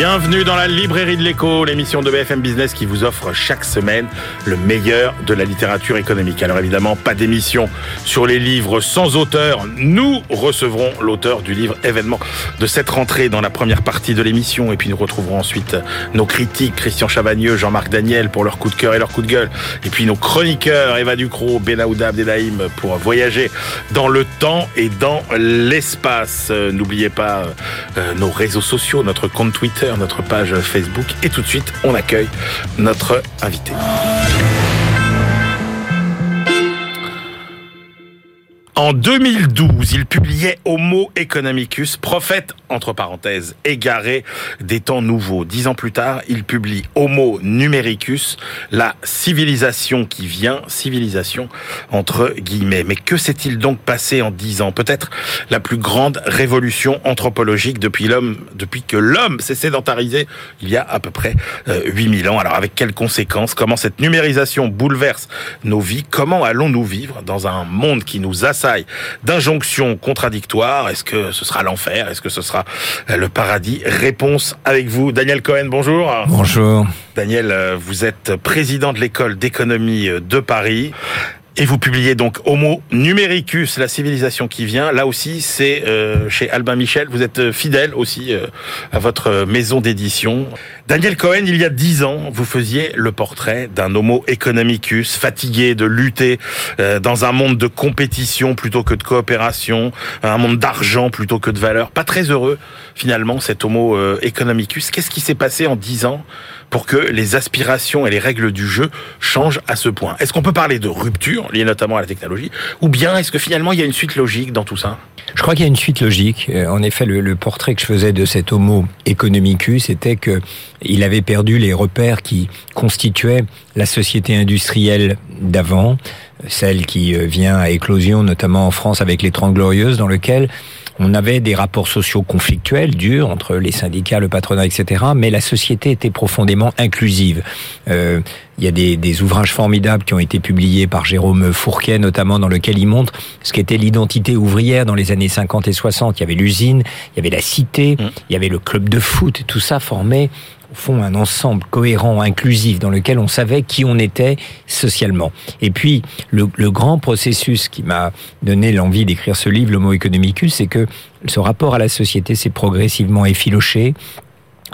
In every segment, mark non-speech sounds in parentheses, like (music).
Bienvenue dans la librairie de l'écho, l'émission de BFM Business qui vous offre chaque semaine le meilleur de la littérature économique. Alors évidemment, pas d'émission sur les livres sans auteur. Nous recevrons l'auteur du livre événement de cette rentrée dans la première partie de l'émission. Et puis nous retrouverons ensuite nos critiques, Christian Chavagneux, Jean-Marc Daniel pour leur coup de cœur et leur coup de gueule. Et puis nos chroniqueurs, Eva Ducrot, Benaouda Abdelhaim pour voyager dans le temps et dans l'espace. N'oubliez pas euh, nos réseaux sociaux, notre compte Twitter notre page Facebook. Et tout de suite, on accueille notre invité. En 2012, il publiait Homo economicus, prophète, entre parenthèses, égaré des temps nouveaux. Dix ans plus tard, il publie Homo numericus, la civilisation qui vient, civilisation entre guillemets. Mais que s'est-il donc passé en dix ans? Peut-être la plus grande révolution anthropologique depuis l'homme, depuis que l'homme s'est sédentarisé il y a à peu près euh, 8000 ans. Alors avec quelles conséquences? Comment cette numérisation bouleverse nos vies? Comment allons-nous vivre dans un monde qui nous assaille d'injonctions contradictoires. Est-ce que ce sera l'enfer? Est-ce que ce sera le paradis? Réponse avec vous, Daniel Cohen. Bonjour. Bonjour. Daniel, euh, vous êtes président de l'école d'économie de Paris. Et vous publiez donc Homo numericus, la civilisation qui vient. Là aussi, c'est chez Albin Michel. Vous êtes fidèle aussi à votre maison d'édition. Daniel Cohen, il y a dix ans, vous faisiez le portrait d'un Homo economicus, fatigué de lutter dans un monde de compétition plutôt que de coopération, un monde d'argent plutôt que de valeur. Pas très heureux, finalement, cet Homo economicus. Qu'est-ce qui s'est passé en dix ans pour que les aspirations et les règles du jeu changent à ce point Est-ce qu'on peut parler de rupture, liée notamment à la technologie, ou bien est-ce que finalement il y a une suite logique dans tout ça? Je crois qu'il y a une suite logique. En effet, le, portrait que je faisais de cet Homo economicus était que il avait perdu les repères qui constituaient la société industrielle d'avant, celle qui vient à éclosion notamment en France avec les Trente Glorieuses, dans lequel on avait des rapports sociaux conflictuels, durs, entre les syndicats, le patronat, etc. Mais la société était profondément inclusive. Euh, il y a des, des, ouvrages formidables qui ont été publiés par Jérôme Fourquet, notamment dans lequel il montre ce qu'était l'identité ouvrière dans les années 50 et 60. Il y avait l'usine, il y avait la cité, il y avait le club de foot. Tout ça formait au fond un ensemble cohérent, inclusif, dans lequel on savait qui on était socialement. Et puis, le, grand processus qui m'a donné l'envie d'écrire ce livre, l'Homo economicus, c'est que ce rapport à la société s'est progressivement effiloché,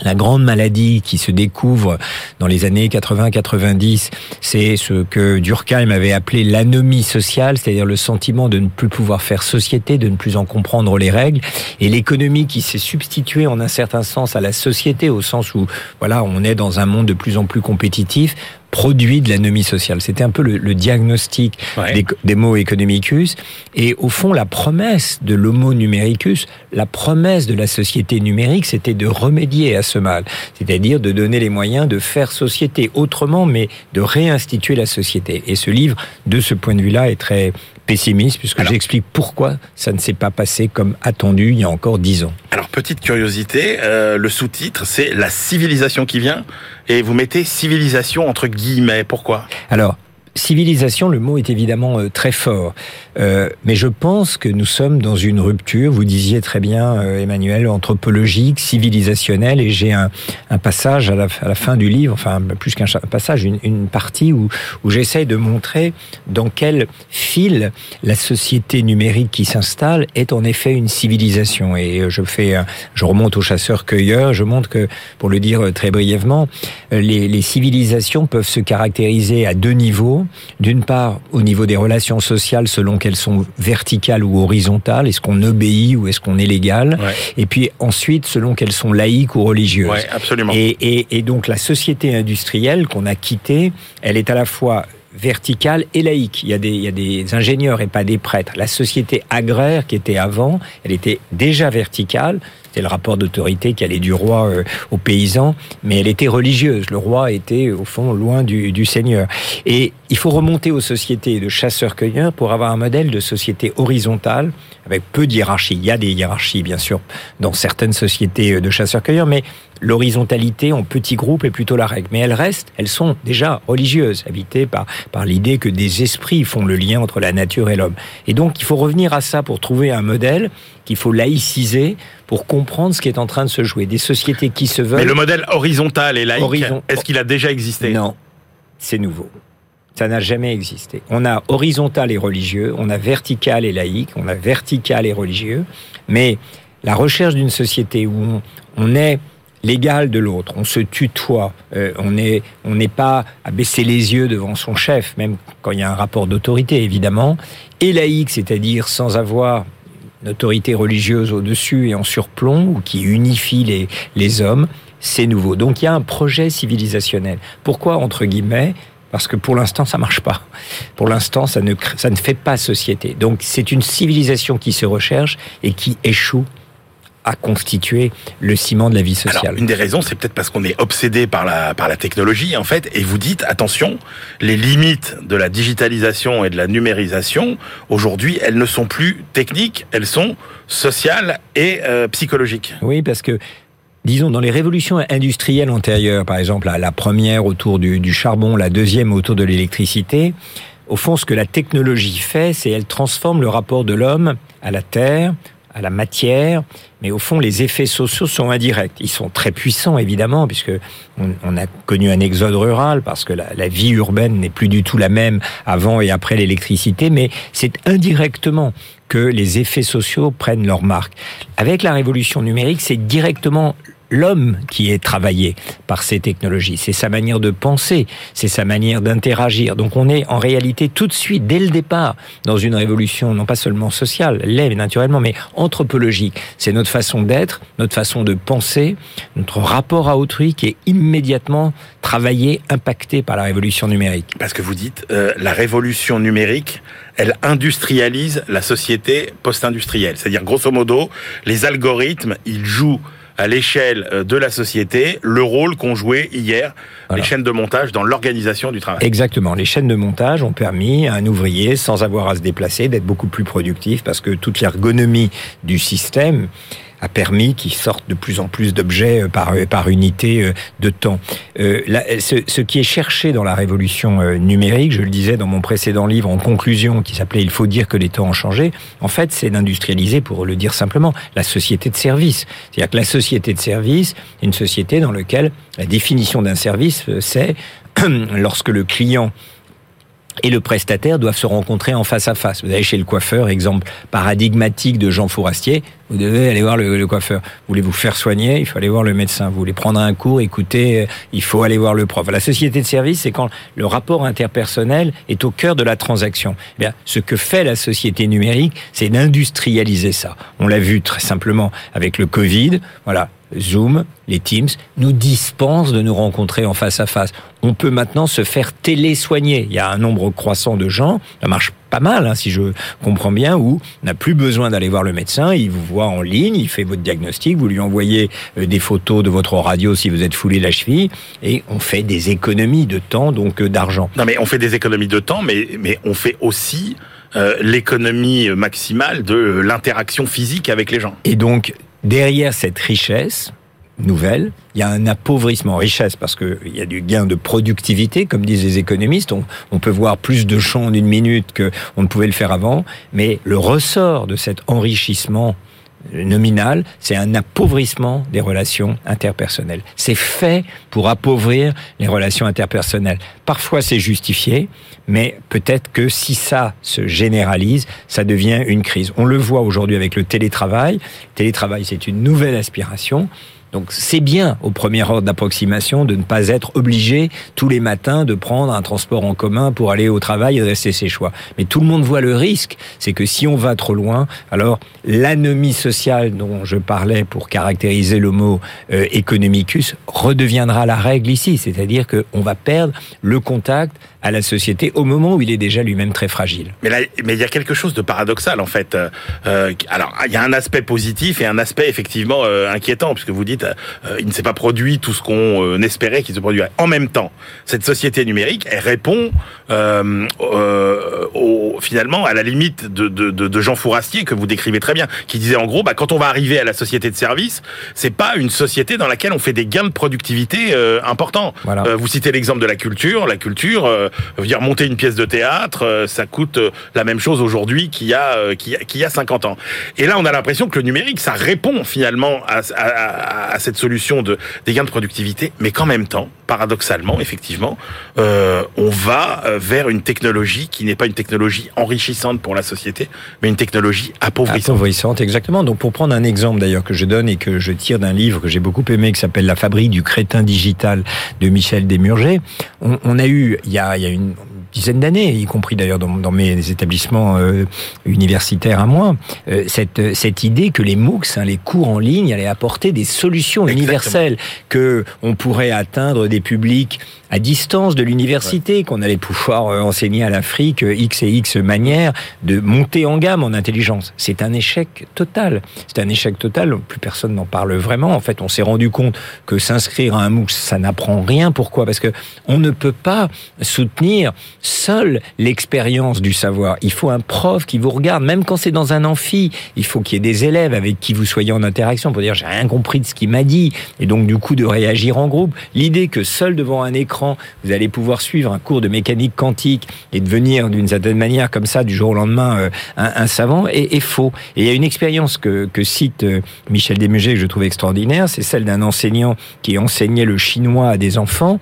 la grande maladie qui se découvre dans les années 80-90, c'est ce que Durkheim avait appelé l'anomie sociale, c'est-à-dire le sentiment de ne plus pouvoir faire société, de ne plus en comprendre les règles, et l'économie qui s'est substituée en un certain sens à la société, au sens où voilà, on est dans un monde de plus en plus compétitif, produit de l'anomie sociale. C'était un peu le, le diagnostic ouais. des, des, mots economicus. Et au fond, la promesse de l'homo numericus, la promesse de la société numérique, c'était de remédier à ce mal. C'est-à-dire de donner les moyens de faire société autrement, mais de réinstituer la société. Et ce livre, de ce point de vue-là, est très pessimiste, puisque j'explique pourquoi ça ne s'est pas passé comme attendu il y a encore dix ans. Alors, petite curiosité, euh, le sous-titre, c'est La civilisation qui vient, et vous mettez civilisation entre guillemets. Pourquoi? Alors, civilisation, le mot est évidemment euh, très fort. Euh, mais je pense que nous sommes dans une rupture, vous disiez très bien, euh, Emmanuel, anthropologique, civilisationnelle, et j'ai un, un, passage à la, à la, fin du livre, enfin plus qu'un passage, une, une, partie où, où j'essaye de montrer dans quel fil la société numérique qui s'installe est en effet une civilisation. Et je fais, je remonte aux chasseurs-cueilleurs, je montre que, pour le dire très brièvement, les, les civilisations peuvent se caractériser à deux niveaux d'une part, au niveau des relations sociales, selon qu'elles sont verticales ou horizontales, est-ce qu'on obéit ou est-ce qu'on est légal? Ouais. Et puis ensuite, selon qu'elles sont laïques ou religieuses. Ouais, absolument. Et, et, et donc la société industrielle qu'on a quittée, elle est à la fois verticale et laïque. Il y, a des, il y a des ingénieurs et pas des prêtres. La société agraire qui était avant, elle était déjà verticale, C'était le rapport d'autorité qui allait du roi euh, aux paysans, mais elle était religieuse. Le roi était au fond loin du, Seigneur. Et il faut remonter aux sociétés de chasseurs-cueilleurs pour avoir un modèle de société horizontale avec peu de. Il y a des hiérarchies, bien sûr, dans certaines sociétés euh, de chasseurs-cueilleurs, mais l'horizontalité en petits groupes est plutôt la règle. Mais elles restent, elles sont déjà religieuses, habitées par l'idée que des esprits font le lien entre la nature et l'homme. Et donc, il faut revenir à ça pour trouver un modèle qu'il faut laïciser pour comprendre ce qui est en train de se jouer. Des sociétés qui se veulent... Mais le modèle horizontal et laïque, est-ce qu'il a déjà existé? Non, c'est nouveau. Ça n'a jamais existé. On a horizontal et religieux, on a vertical et laïque, on a vertical et religieux, mais la recherche d'une société où on, est l'égal de l'autre, on se tutoie, euh, on n'est on n'est pas à baisser les yeux devant son chef, même quand il y a un rapport d'autorité évidemment, et laïque, c'est-à-dire sans avoir autorité religieuse au-dessus et en surplomb, ou qui unifie les, les hommes, c'est nouveau. Donc il y a un projet civilisationnel. Pourquoi, entre guillemets, parce que pour l'instant, ça marche pas. Pour l'instant, ça ne, ça ne fait pas société. Donc, c'est une civilisation qui se recherche et qui échoue à constituer le ciment de la vie sociale. Alors, une des raisons, c'est peut-être parce qu'on est obsédé par la, par la technologie, en fait, et vous dites, attention, les limites de la digitalisation et de la numérisation, aujourd'hui, elles ne sont plus techniques, elles sont sociales et euh, psychologiques. Oui, parce que disons, dans les révolutions industrielles antérieures, par exemple, la, première autour du, charbon, la deuxième autour de l'électricité, au fond, ce que la technologie fait, c'est elle transforme le rapport de l'homme à la terre, à la matière, mais au fond, les effets sociaux sont indirects. Ils sont très puissants, évidemment, puisque on, a connu un exode rural, parce que la, la vie urbaine n'est plus du tout la même avant et après l'électricité, mais c'est indirectement que les effets sociaux prennent leur marque. Avec la révolution numérique, c'est directement l'homme qui est travaillé par ces technologies. C'est sa manière de penser, c'est sa manière d'interagir. Donc on est en réalité tout de suite, dès le départ, dans une révolution non pas seulement sociale, l'est naturellement, mais anthropologique. C'est notre façon d'être, notre façon de penser, notre rapport à autrui qui est immédiatement travaillé, impacté par la révolution numérique. Parce que vous dites, euh, la révolution numérique, elle industrialise la société post-industrielle. C'est-à-dire, grosso modo, les algorithmes, ils jouent à l'échelle euh, de la société le rôle qu'ont joué hier les chaînes de montage dans l'organisation du travail. Exactement. Les chaînes de montage ont permis à un ouvrier, sans avoir à se déplacer, d'être beaucoup plus productif parce que toute l'ergonomie du système permis qu'ils sortent de plus en plus d'objets euh, par, euh, par unité euh, de temps. ce, ce, qui est cherché dans la révolution numérique, je le disais dans mon précédent livre en conclusion qui s'appelait Il faut dire que les temps ont changé, en fait c'est d'industrialiser, pour le dire simplement, la société de service. C'est-à-dire que la société de service est une société dans laquelle la définition d'un service, c'est (clears throat) lorsque le client et le prestataire doivent se rencontrer en face à face. Vous allez chez le coiffeur, exemple paradigmatique de Jean Fourastier, vous devez aller voir le, coiffeur. Vous voulez vous faire soigner, il faut aller voir le médecin. Vous voulez prendre un cours, écouter, il faut aller voir le prof. La société de service, c'est quand le rapport interpersonnel est au cœur de la transaction. Eh bien, ce que fait la société numérique, c'est d'industrialiser ça. On l'a vu très simplement avec le Covid. Voilà, Zoom, les Teams, nous dispensent de nous rencontrer en face à face. On peut maintenant se faire télésoigner. Il y a un nombre croissant de gens, ça marche pas mal, hein, si je comprends bien, où on n'a plus besoin d'aller voir le médecin, il vous voit en ligne, il fait votre diagnostic, vous lui envoyez euh, des photos de votre radio si vous êtes foulé la cheville, et on fait des économies de temps, donc euh, d'argent. Non mais on fait des économies de temps, mais, mais on fait aussi euh, l'économie maximale de l'interaction physique avec les gens. Et donc, derrière cette richesse nouvelle, il y a un appauvrissement richesse parce qu'il y a du gain de productivité, comme disent les économistes. On, peut voir plus de champs en une minute qu'on ne pouvait le faire avant, mais le ressort de cet enrichissement nominal, c'est un appauvrissement des relations interpersonnelles. C'est fait pour appauvrir les relations interpersonnelles. Parfois c'est justifié, mais peut-être que si ça se généralise, ça devient une crise. On le voit aujourd'hui avec le télétravail. Télétravail, c'est une nouvelle aspiration. Donc c'est bien au premier ordre d'approximation de ne pas être obligé tous les matins de prendre un transport en commun pour aller au travail et rester ses choix. Mais tout le monde voit le risque, c'est que si on va trop loin, alors l'anomie sociale dont je parlais pour caractériser le mot euh, economicus redeviendra la règle ici, c'est-à-dire qu'on va perdre le contact à la société au moment où il est déjà lui-même très fragile. Mais là, mais il y a quelque chose de paradoxal en fait. Euh, alors, il y a un aspect positif et un aspect effectivement euh, inquiétant puisque vous dites euh, il ne s'est pas produit tout ce qu'on euh, espérait qu'il se produirait. En même temps, cette société numérique, elle répond euh, au, finalement à la limite de, de, de, de Jean Fourastier que vous décrivez très bien, qui disait en gros, bah, quand on va arriver à la société de service, c'est pas une société dans laquelle on fait des gains de productivité importants. Voilà. vous citez l'exemple de la culture. La culture, dire monter une pièce de théâtre, ça coûte la même chose aujourd'hui qu'il y a qu'il y, y a 50 ans. Et là, on a l'impression que le numérique, ça répond finalement à, à, à cette solution de des gains de productivité, mais qu'en même temps, paradoxalement, effectivement, euh, on va vers une technologie qui n'est pas une technologie enrichissante pour la société, mais une technologie appauvrissante. Appauvrissante, exactement. Donc, pour prendre un exemple d'ailleurs que je donne et que je tire d'un livre que j'ai beaucoup aimé, qui s'appelle La fabrique du crétin digital de Michel Desmurger, on, on a eu il y a, il y a une dizaine d'années, y compris d'ailleurs dans, dans, mes établissements euh, universitaires à moi, euh, cette, cette idée que les MOOCs, hein, les cours en ligne, allaient apporter des solutions Exactement. universelles, que on pourrait atteindre des publics à distance de l'université, ouais. qu'on allait pouvoir euh, enseigner à l'Afrique X et X manières de monter en gamme en intelligence. C'est un échec total. C'est un échec total. Plus personne n'en parle vraiment. En fait, on s'est rendu compte que s'inscrire à un MOOC, ça n'apprend rien. Pourquoi? Parce que on ne peut pas soutenir seul l'expérience du savoir. Il faut un prof qui vous regarde, même quand c'est dans un amphi. Il faut qu'il y ait des élèves avec qui vous soyez en interaction pour dire j'ai rien compris de ce qu'il m'a dit et donc du coup de réagir en groupe. L'idée que seul devant un écran vous allez pouvoir suivre un cours de mécanique quantique et devenir d'une certaine manière comme ça du jour au lendemain euh, un, savant est, faux. Et il y a une expérience que, cite euh, Michel Desmugers que je trouve extraordinaire, c'est celle d'un enseignant qui enseignait le chinois à des enfants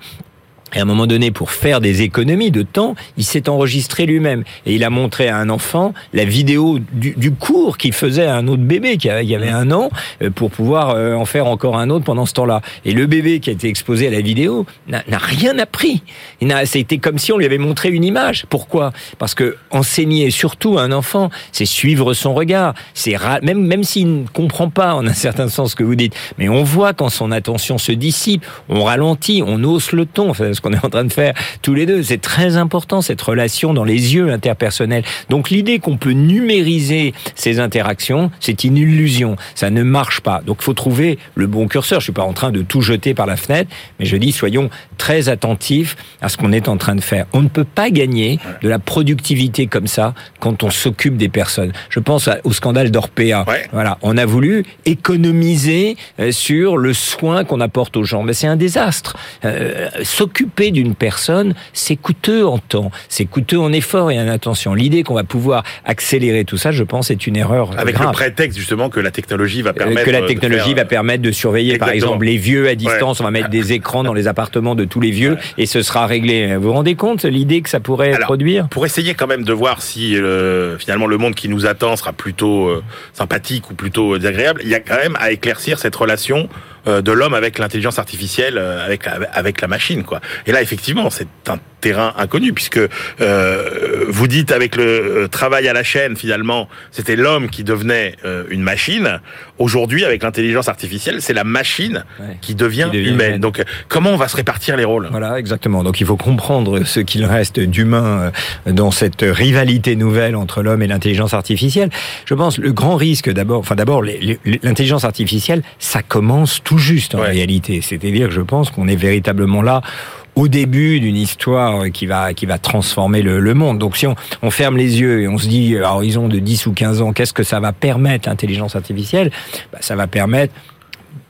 et à un moment donné, pour faire des économies de temps, il s'est enregistré lui-même. Et il a montré à un enfant la vidéo du, cours qu'il faisait à un autre bébé qui avait un an euh, pour pouvoir euh, en faire encore un autre pendant ce temps-là. Et le bébé qui a été exposé à la vidéo n'a rien appris. C'était comme si on lui avait montré une image. Pourquoi? Parce que enseigner surtout à un enfant, c'est suivre son regard. C'est même même s'il ne comprend pas en un certain sens ce que vous dites, mais on voit quand son attention se dissipe, on ralentit, on hausse le ton. Qu'on est en train de faire tous les deux. C'est très important cette relation dans les yeux interpersonnels. Donc l'idée qu'on peut numériser ces interactions, c'est une illusion. Ça ne marche pas. Donc il faut trouver le bon curseur. Je suis pas en train de tout jeter par la fenêtre, mais je dis soyons très attentifs à ce qu'on est en train de faire. On ne peut pas gagner de la productivité comme ça quand on s'occupe des personnes. Je pense au scandale d'Orpea. Ouais. Voilà, on a voulu économiser euh, sur le soin qu'on apporte aux gens, mais c'est un désastre. Euh, s'occuper d'une personne, c'est coûteux en temps, c'est coûteux en effort et en attention. L'idée qu'on va pouvoir accélérer tout ça, je pense, est une erreur Avec grave. le prétexte justement que la technologie va permettre que la technologie de faire... va permettre de surveiller, Exactement. par exemple, les vieux à distance. Ouais. On va mettre des (laughs) écrans dans les appartements de tous les vieux ouais. et ce sera réglé. Vous vous rendez compte l'idée que ça pourrait Alors, produire? Pour essayer quand même de voir si euh, finalement le monde qui nous attend sera plutôt euh, sympathique ou plutôt désagréable, il y a quand même à éclaircir cette relation euh, de l'homme avec l'intelligence artificielle, euh, avec avec la machine, quoi. Et là, effectivement, c'est un terrain inconnu puisque euh, vous dites avec le travail à la chaîne, finalement, c'était l'homme qui devenait euh, une machine. Aujourd'hui, avec l'intelligence artificielle, c'est la machine ouais. qui, devient qui, devient humaine. humaine. Donc, comment on va se répartir les rôles? Voilà, exactement. Donc, il faut comprendre ce qu'il reste d'humain euh, dans cette rivalité nouvelle entre l'homme et l'intelligence artificielle. Je pense le grand risque, d'abord, enfin d'abord, l'intelligence artificielle, ça commence tout juste en ouais. réalité. C'est-à-dire je pense qu'on est véritablement là au début d'une histoire qui va qui va transformer le, le, monde. Donc si on, on ferme les yeux et on se dit à horizon de 10 ou 15 ans, qu'est-ce que ça va permettre l'intelligence artificielle? Bah, Ça va permettre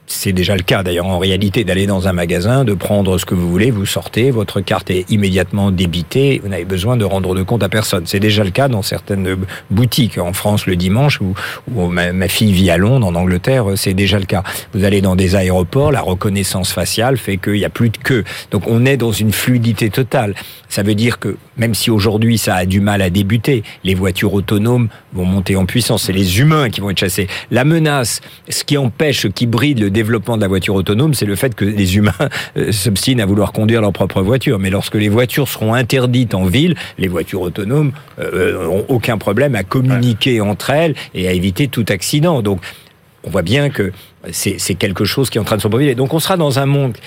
c'est déjà le cas d'ailleurs en réalité d'aller dans un magasin, de prendre ce que vous voulez, vous sortez, votre carte est immédiatement débitée, vous n'avez besoin de rendre de compte à personne. C'est déjà le cas dans certaines boutiques en France le dimanche où, ma, ma, fille vit à Londres, en Angleterre, c'est déjà le cas. Vous allez dans des aéroports, la reconnaissance faciale fait qu'il n'y a plus de queue. Donc on est dans une fluidité totale. Ça veut dire que même si aujourd'hui ça a du mal à débuter, les voitures autonomes vont monter en puissance, c'est les humains qui vont être chassés. La menace, ce qui empêche, ce qui bride le développement de la voiture autonome, c'est le fait que les humains euh, s'obstinent à vouloir conduire leur propre voiture. Mais lorsque les voitures seront interdites en ville, les voitures autonomes euh, ont aucun problème à communiquer entre elles et à éviter tout accident. Donc, on voit bien que c'est quelque chose qui est en train de se produire. Donc on sera dans un monde,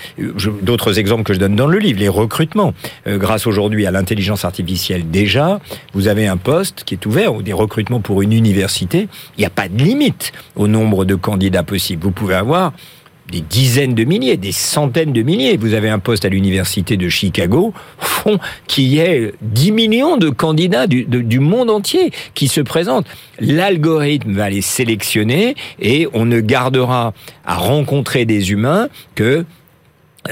d'autres exemples que je donne dans le livre, les recrutements. Euh, grâce aujourd'hui à l'intelligence artificielle déjà, vous avez un poste qui est ouvert, ou des recrutements pour une université, il n'y a pas de limite au nombre de candidats possibles. Vous pouvez avoir des dizaines de milliers, des centaines de milliers. Vous avez un poste à l'université de Chicago, fond, qui est 10 millions de candidats du, du monde entier qui se présentent. L'algorithme va les sélectionner et on ne gardera à rencontrer des humains que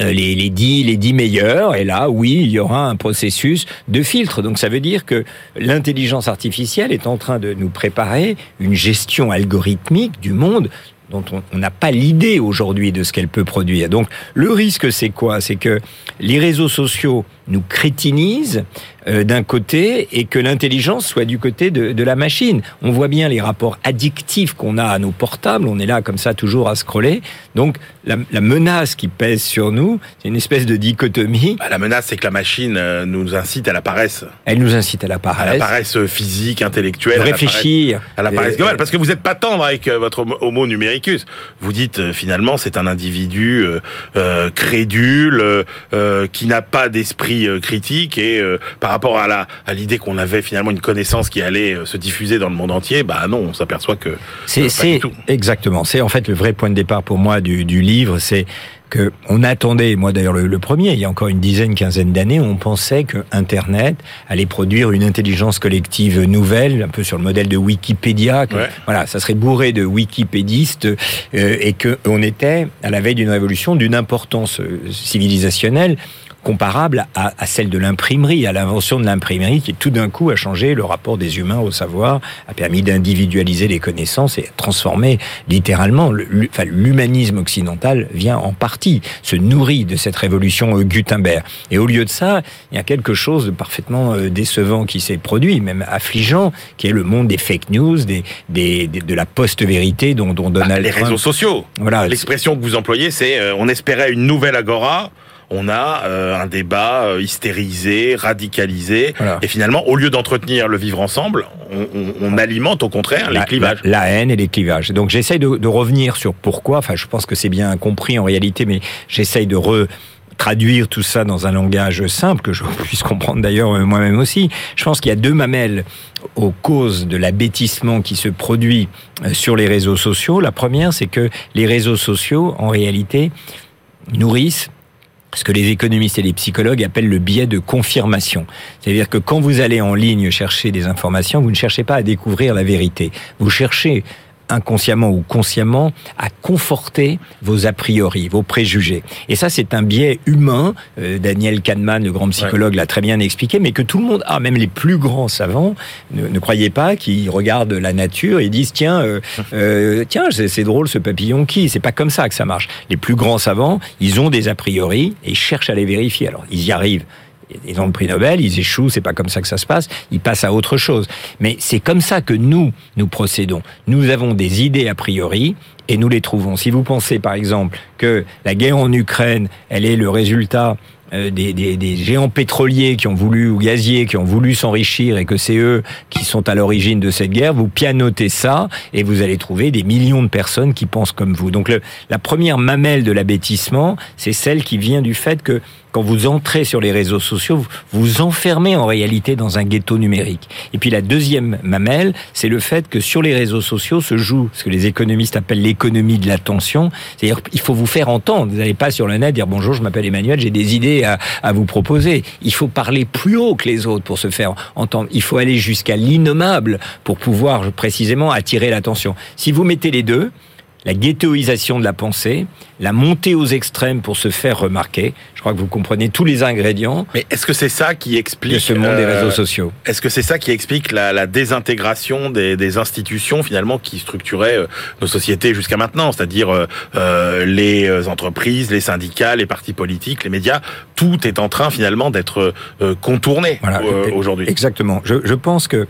euh, les, les, 10, les 10 meilleurs, et là, oui, il y aura un processus de filtre. Donc ça veut dire que l'intelligence artificielle est en train de nous préparer une gestion algorithmique du monde dont on n'a pas l'idée aujourd'hui de ce qu'elle peut produire. Donc le risque, c'est quoi? C'est que les réseaux sociaux nous crétinisent euh, d'un côté et que l'intelligence soit du côté de, de, la machine. On voit bien les rapports addictifs qu'on a à nos portables, on est là comme ça toujours à scroller. Donc la, la menace qui pèse sur nous, c'est une espèce de dichotomie. Bah, la menace, c'est que la machine euh, nous incite à la paresse. Elle nous incite à la paresse. À la paresse physique, intellectuelle. réfléchir. À la paresse, globale. Parce que vous n'êtes pas tendre avec euh, votre homo numericus. Vous dites finalement c'est un individu euh, crédule, qui n'a pas d'esprit critique et par rapport à la à l'idée qu'on avait finalement une connaissance qui allait euh, se diffuser dans le monde entier, bah non, on s'aperçoit que c'est c'est exactement. C'est en fait le vrai point de départ pour moi du, du livre, c'est que on attendait, moi d'ailleurs le, premier, il y a encore une dizaine, quinzaine d'années, on pensait que Internet allait produire une intelligence collective nouvelle, un peu sur le modèle de Wikipédia. Voilà, ça serait bourré de wikipédistes euh, et que on était à la veille d'une révolution d'une importance euh, civilisationnelle comparable à, à celle de l'imprimerie, à l'invention de l'imprimerie qui tout d'un coup a changé le rapport des humains au savoir, a permis d'individualiser les connaissances et a transformé littéralement l'humanisme occidental vient en partie, se nourrit de cette révolution euh, Gutenberg. Et au lieu de ça, il y a quelque chose de parfaitement euh, décevant qui s'est produit, même affligeant, qui est le monde des fake news, des, des, de la post-vérité dont, dont Donald bah, Les réseaux sociaux. Voilà. L'expression que vous employez, c'est euh, on espérait une nouvelle agora on a euh, un débat euh, hystérisé, radicalisé, et finalement, au lieu d'entretenir le vivre ensemble, on, alimente au contraire les clivages. La, haine et les clivages. Donc j'essaye de, revenir sur pourquoi, enfin je pense que c'est bien compris en réalité, mais j'essaye de re traduire tout ça dans un langage simple, que je (laughs) puisse comprendre d'ailleurs euh, moi-même aussi. Je pense qu'il y a deux mamelles aux causes de l'abêtissement qui se produit sur les réseaux sociaux. La première, c'est que les réseaux sociaux, en réalité, nourrissent ce que les économistes et les psychologues appellent le biais de confirmation. C'est-à-dire que quand vous allez en ligne chercher des informations, vous ne cherchez pas à découvrir la vérité. Vous cherchez inconsciemment ou consciemment à conforter vos a priori, vos préjugés. Et ça, c'est un biais humain. Euh, Daniel Kahneman, le grand psychologue, l'a très bien expliqué, mais que tout le monde, ah, même les plus grands savants, ne, ne croyez pas qu'ils regardent la nature et disent tiens, euh, (laughs) euh, tiens, c'est drôle ce papillon qui? C'est pas comme ça que ça marche. Les plus grands savants, ils ont des a priori et ils cherchent à les vérifier. Alors, ils y arrivent ils ont le prix Nobel, ils échouent, c'est pas comme ça que ça se passe, ils passent à autre chose. Mais c'est comme ça que nous, nous procédons. Nous avons des idées a priori et nous les trouvons. Si vous pensez par exemple que la guerre en Ukraine, elle est le résultat euh, des, des, des, géants pétroliers qui ont voulu ou gaziers qui ont voulu s'enrichir et que c'est eux qui sont à l'origine de cette guerre, vous pianotez ça et vous allez trouver des millions de personnes qui pensent comme vous. Donc le, la première mamelle de l'abêtissement, c'est celle qui vient du fait que quand vous entrez sur les réseaux sociaux, vous vous enfermez en réalité dans un ghetto numérique. Et puis la deuxième mamelle, c'est le fait que sur les réseaux sociaux se joue ce que les économistes appellent l'économie de l'attention. C'est-à-dire qu'il faut vous faire entendre. Vous n'allez pas sur le net dire bonjour, je m'appelle Emmanuel, j'ai des idées à, à vous proposer. Il faut parler plus haut que les autres pour se faire entendre. Il faut aller jusqu'à l'innommable pour pouvoir précisément attirer l'attention. Si vous mettez les deux, la ghettoisation de la pensée, la montée aux extrêmes pour se faire remarquer. Je crois que vous comprenez tous les ingrédients. Mais est-ce que c'est ça qui explique ce monde des euh, réseaux sociaux Est-ce que c'est ça qui explique la, la désintégration des, des, institutions finalement qui structuraient euh, nos sociétés jusqu'à maintenant, c'est-à-dire euh, euh les entreprises, les syndicats, les partis politiques, les médias, tout est en train finalement d'être contourné voilà, aujourd'hui. Exactement. Je, je pense que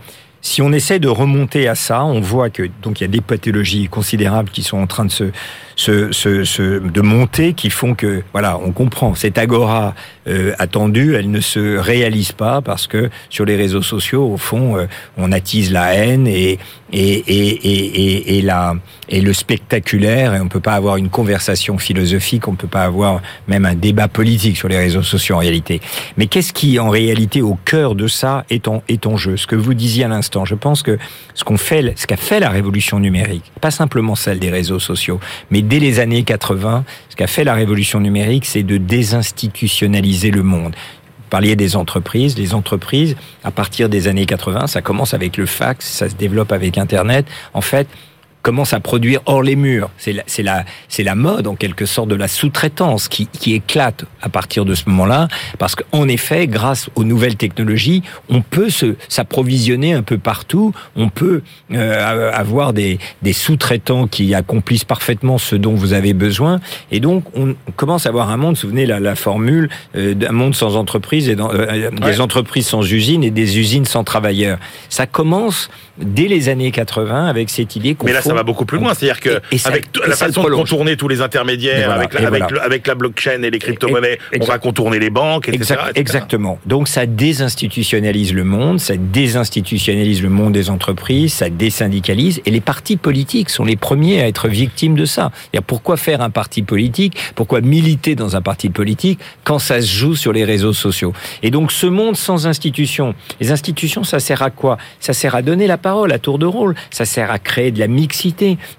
si on essaie de remonter à ça, on voit que donc il y a des pathologies considérables qui sont en train de se, se, se, se, de montées qui font que, voilà, on comprend. Cette agora euh, attendue, elle ne se réalise pas parce que sur les réseaux sociaux, au fond, euh, on attise la haine et, et, et, et, et, la, et le spectaculaire. Et on peut pas avoir une conversation philosophique, on peut pas avoir même un débat politique sur les réseaux sociaux en réalité. Mais qu'est-ce qui, en réalité, au cœur de ça est en, est en jeu? Ce que vous disiez à l'instant, je pense que ce qu'on fait, ce qu'a fait la révolution numérique, pas simplement celle des réseaux sociaux, mais dès les années 80, ce qu'a fait la révolution numérique, c'est de désinstitutionnaliser le monde. Vous parliez des entreprises. Les entreprises, à partir des années 80, ça commence avec le fax, ça se développe avec Internet. En fait, commence à produire hors les murs. C'est la, c'est la, c'est la mode en quelque sorte de la sous-traitance qui, qui éclate à partir de ce moment-là, parce qu'en effet, grâce aux nouvelles technologies, on peut se s'approvisionner un peu partout. On peut euh, avoir des, des sous-traitants qui accomplissent parfaitement ce dont vous avez besoin, et donc on commence à avoir un monde. Souvenez la, la formule euh, d'un monde sans entreprise et dans, euh, des Ouais. entreprises sans usines et des usines sans travailleurs. Ça commence dès les années 80 avec cette idée qu'on Mais là, ça faut- va beaucoup plus loin. C'est-à-dire que Et- et ça- avec et la façon de contourner tous les intermédiaires, voilà, avec, la, et avec, voilà. le- avec la blockchain et les crypto-monnaies, on va contourner les banques, etc. Exact- etc. exactement. Donc ça désinstitutionnalise le monde, ça désinstitutionnalise le monde des entreprises, ça désyndicalise, et les partis politiques sont les premiers à être victimes de ça. Pourquoi faire un parti politique? Pourquoi militer dans un parti politique quand ça se joue sur les réseaux sociaux? Et donc ce monde sans institutions, les institutions, ça sert à quoi? Ça sert à donner la parole à tour de rôle, ça sert à créer de la mixité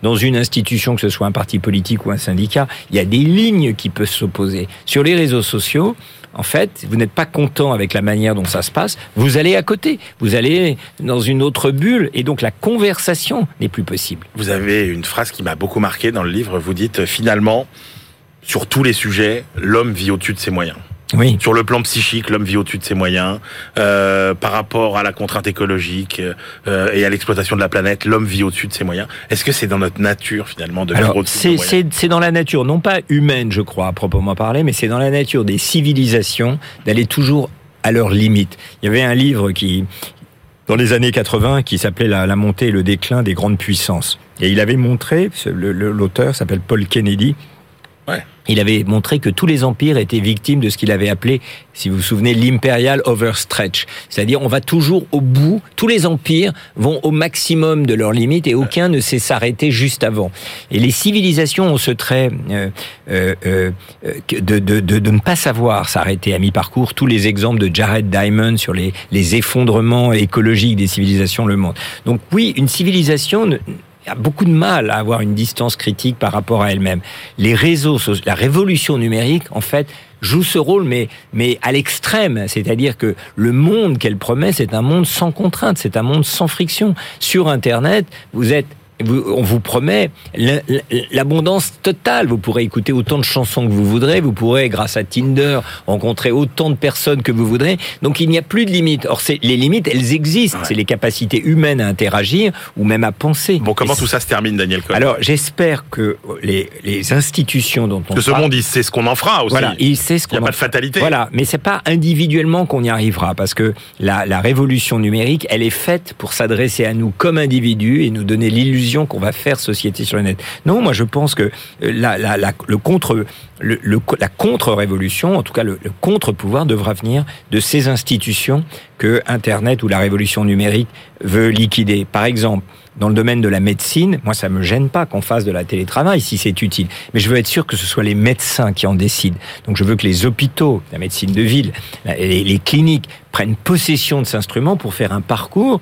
dans une institution, que ce soit un parti politique ou un syndicat. Il y a des lignes qui peuvent s'opposer. Sur les réseaux sociaux, en fait, vous n'êtes pas content avec la manière dont ça se passe, vous allez à côté, vous allez dans une autre bulle, et donc la conversation n'est plus possible. Vous avez une phrase qui m'a beaucoup marqué dans le livre. Vous dites, finalement, sur tous les sujets, l'homme vit au-dessus de ses moyens. Oui. Sur le plan psychique, l'homme vit au-dessus de ses moyens. Euh, par rapport à la contrainte écologique euh, et à l'exploitation de la planète, l'homme vit au-dessus de ses moyens. Est-ce que c'est dans notre nature, finalement, de vivre au-dessus de c'est c'est- c'est dans la nature, non pas humaine, je crois, à proprement parler, mais c'est dans la nature des civilisations d'aller toujours à leurs limites. Il y avait un livre qui, dans les années 80, qui s'appelait la, la montée et le déclin des grandes puissances. Et il avait montré, l'auteur s'appelle Paul Kennedy, Ouais. il avait montré que tous les empires étaient victimes de ce qu'il avait appelé, si vous vous souvenez, l'imperial overstretch. C'est-à-dire, on va toujours au bout, tous les empires vont au maximum de leurs limites et aucun ne sait s'arrêter juste avant. Et les civilisations ont ce trait euh, euh, euh, de, de, de, de ne pas savoir s'arrêter à mi-parcours. Tous les exemples de Jared Diamond sur les, les effondrements écologiques des civilisations le montrent. Donc oui, une civilisation ne- a beaucoup de mal à avoir une distance critique par rapport à elle-même. Les réseaux, la révolution numérique, en fait, joue ce rôle, mais, mais à l'extrême. C'est-à-dire que le monde qu'elle promet, c'est un monde sans contrainte, c'est un monde sans friction. Sur Internet, vous êtes on vous promet l'abondance totale. Vous pourrez écouter autant de chansons que vous voudrez. Vous pourrez, grâce à Tinder, rencontrer autant de personnes que vous voudrez. Donc il n'y a plus de limites. Or, c'est- les limites, elles existent. Ouais. C'est les capacités humaines à interagir ou même à penser. Bon, comment tout ça se termine, Daniel Cohen? Alors, j'espère que les, les institutions dont on Que ce parle- monde, il sait ce qu'on en fera aussi. voilà, il sait ce Il n'y a qu'on pas de fatalité. Voilà, mais c'est pas individuellement qu'on y arrivera, parce que la, la révolution numérique, elle est faite pour s'adresser à nous comme individus et nous donner l'illusion qu'on va faire société sur le net. Non, moi je pense que euh, la, la, le contre, le, le- la contre-révolution, en tout cas le, contre-pouvoir, devra venir de ces institutions que Internet ou la révolution numérique veut liquider. Par exemple, dans le domaine de la médecine, moi ça me gêne pas qu'on fasse de la télétravail si c'est utile, mais je veux être sûr que ce soit les médecins qui en décident. Donc je veux que les hôpitaux, la médecine de ville, les, les cliniques prennent possession de cet instrument pour faire un parcours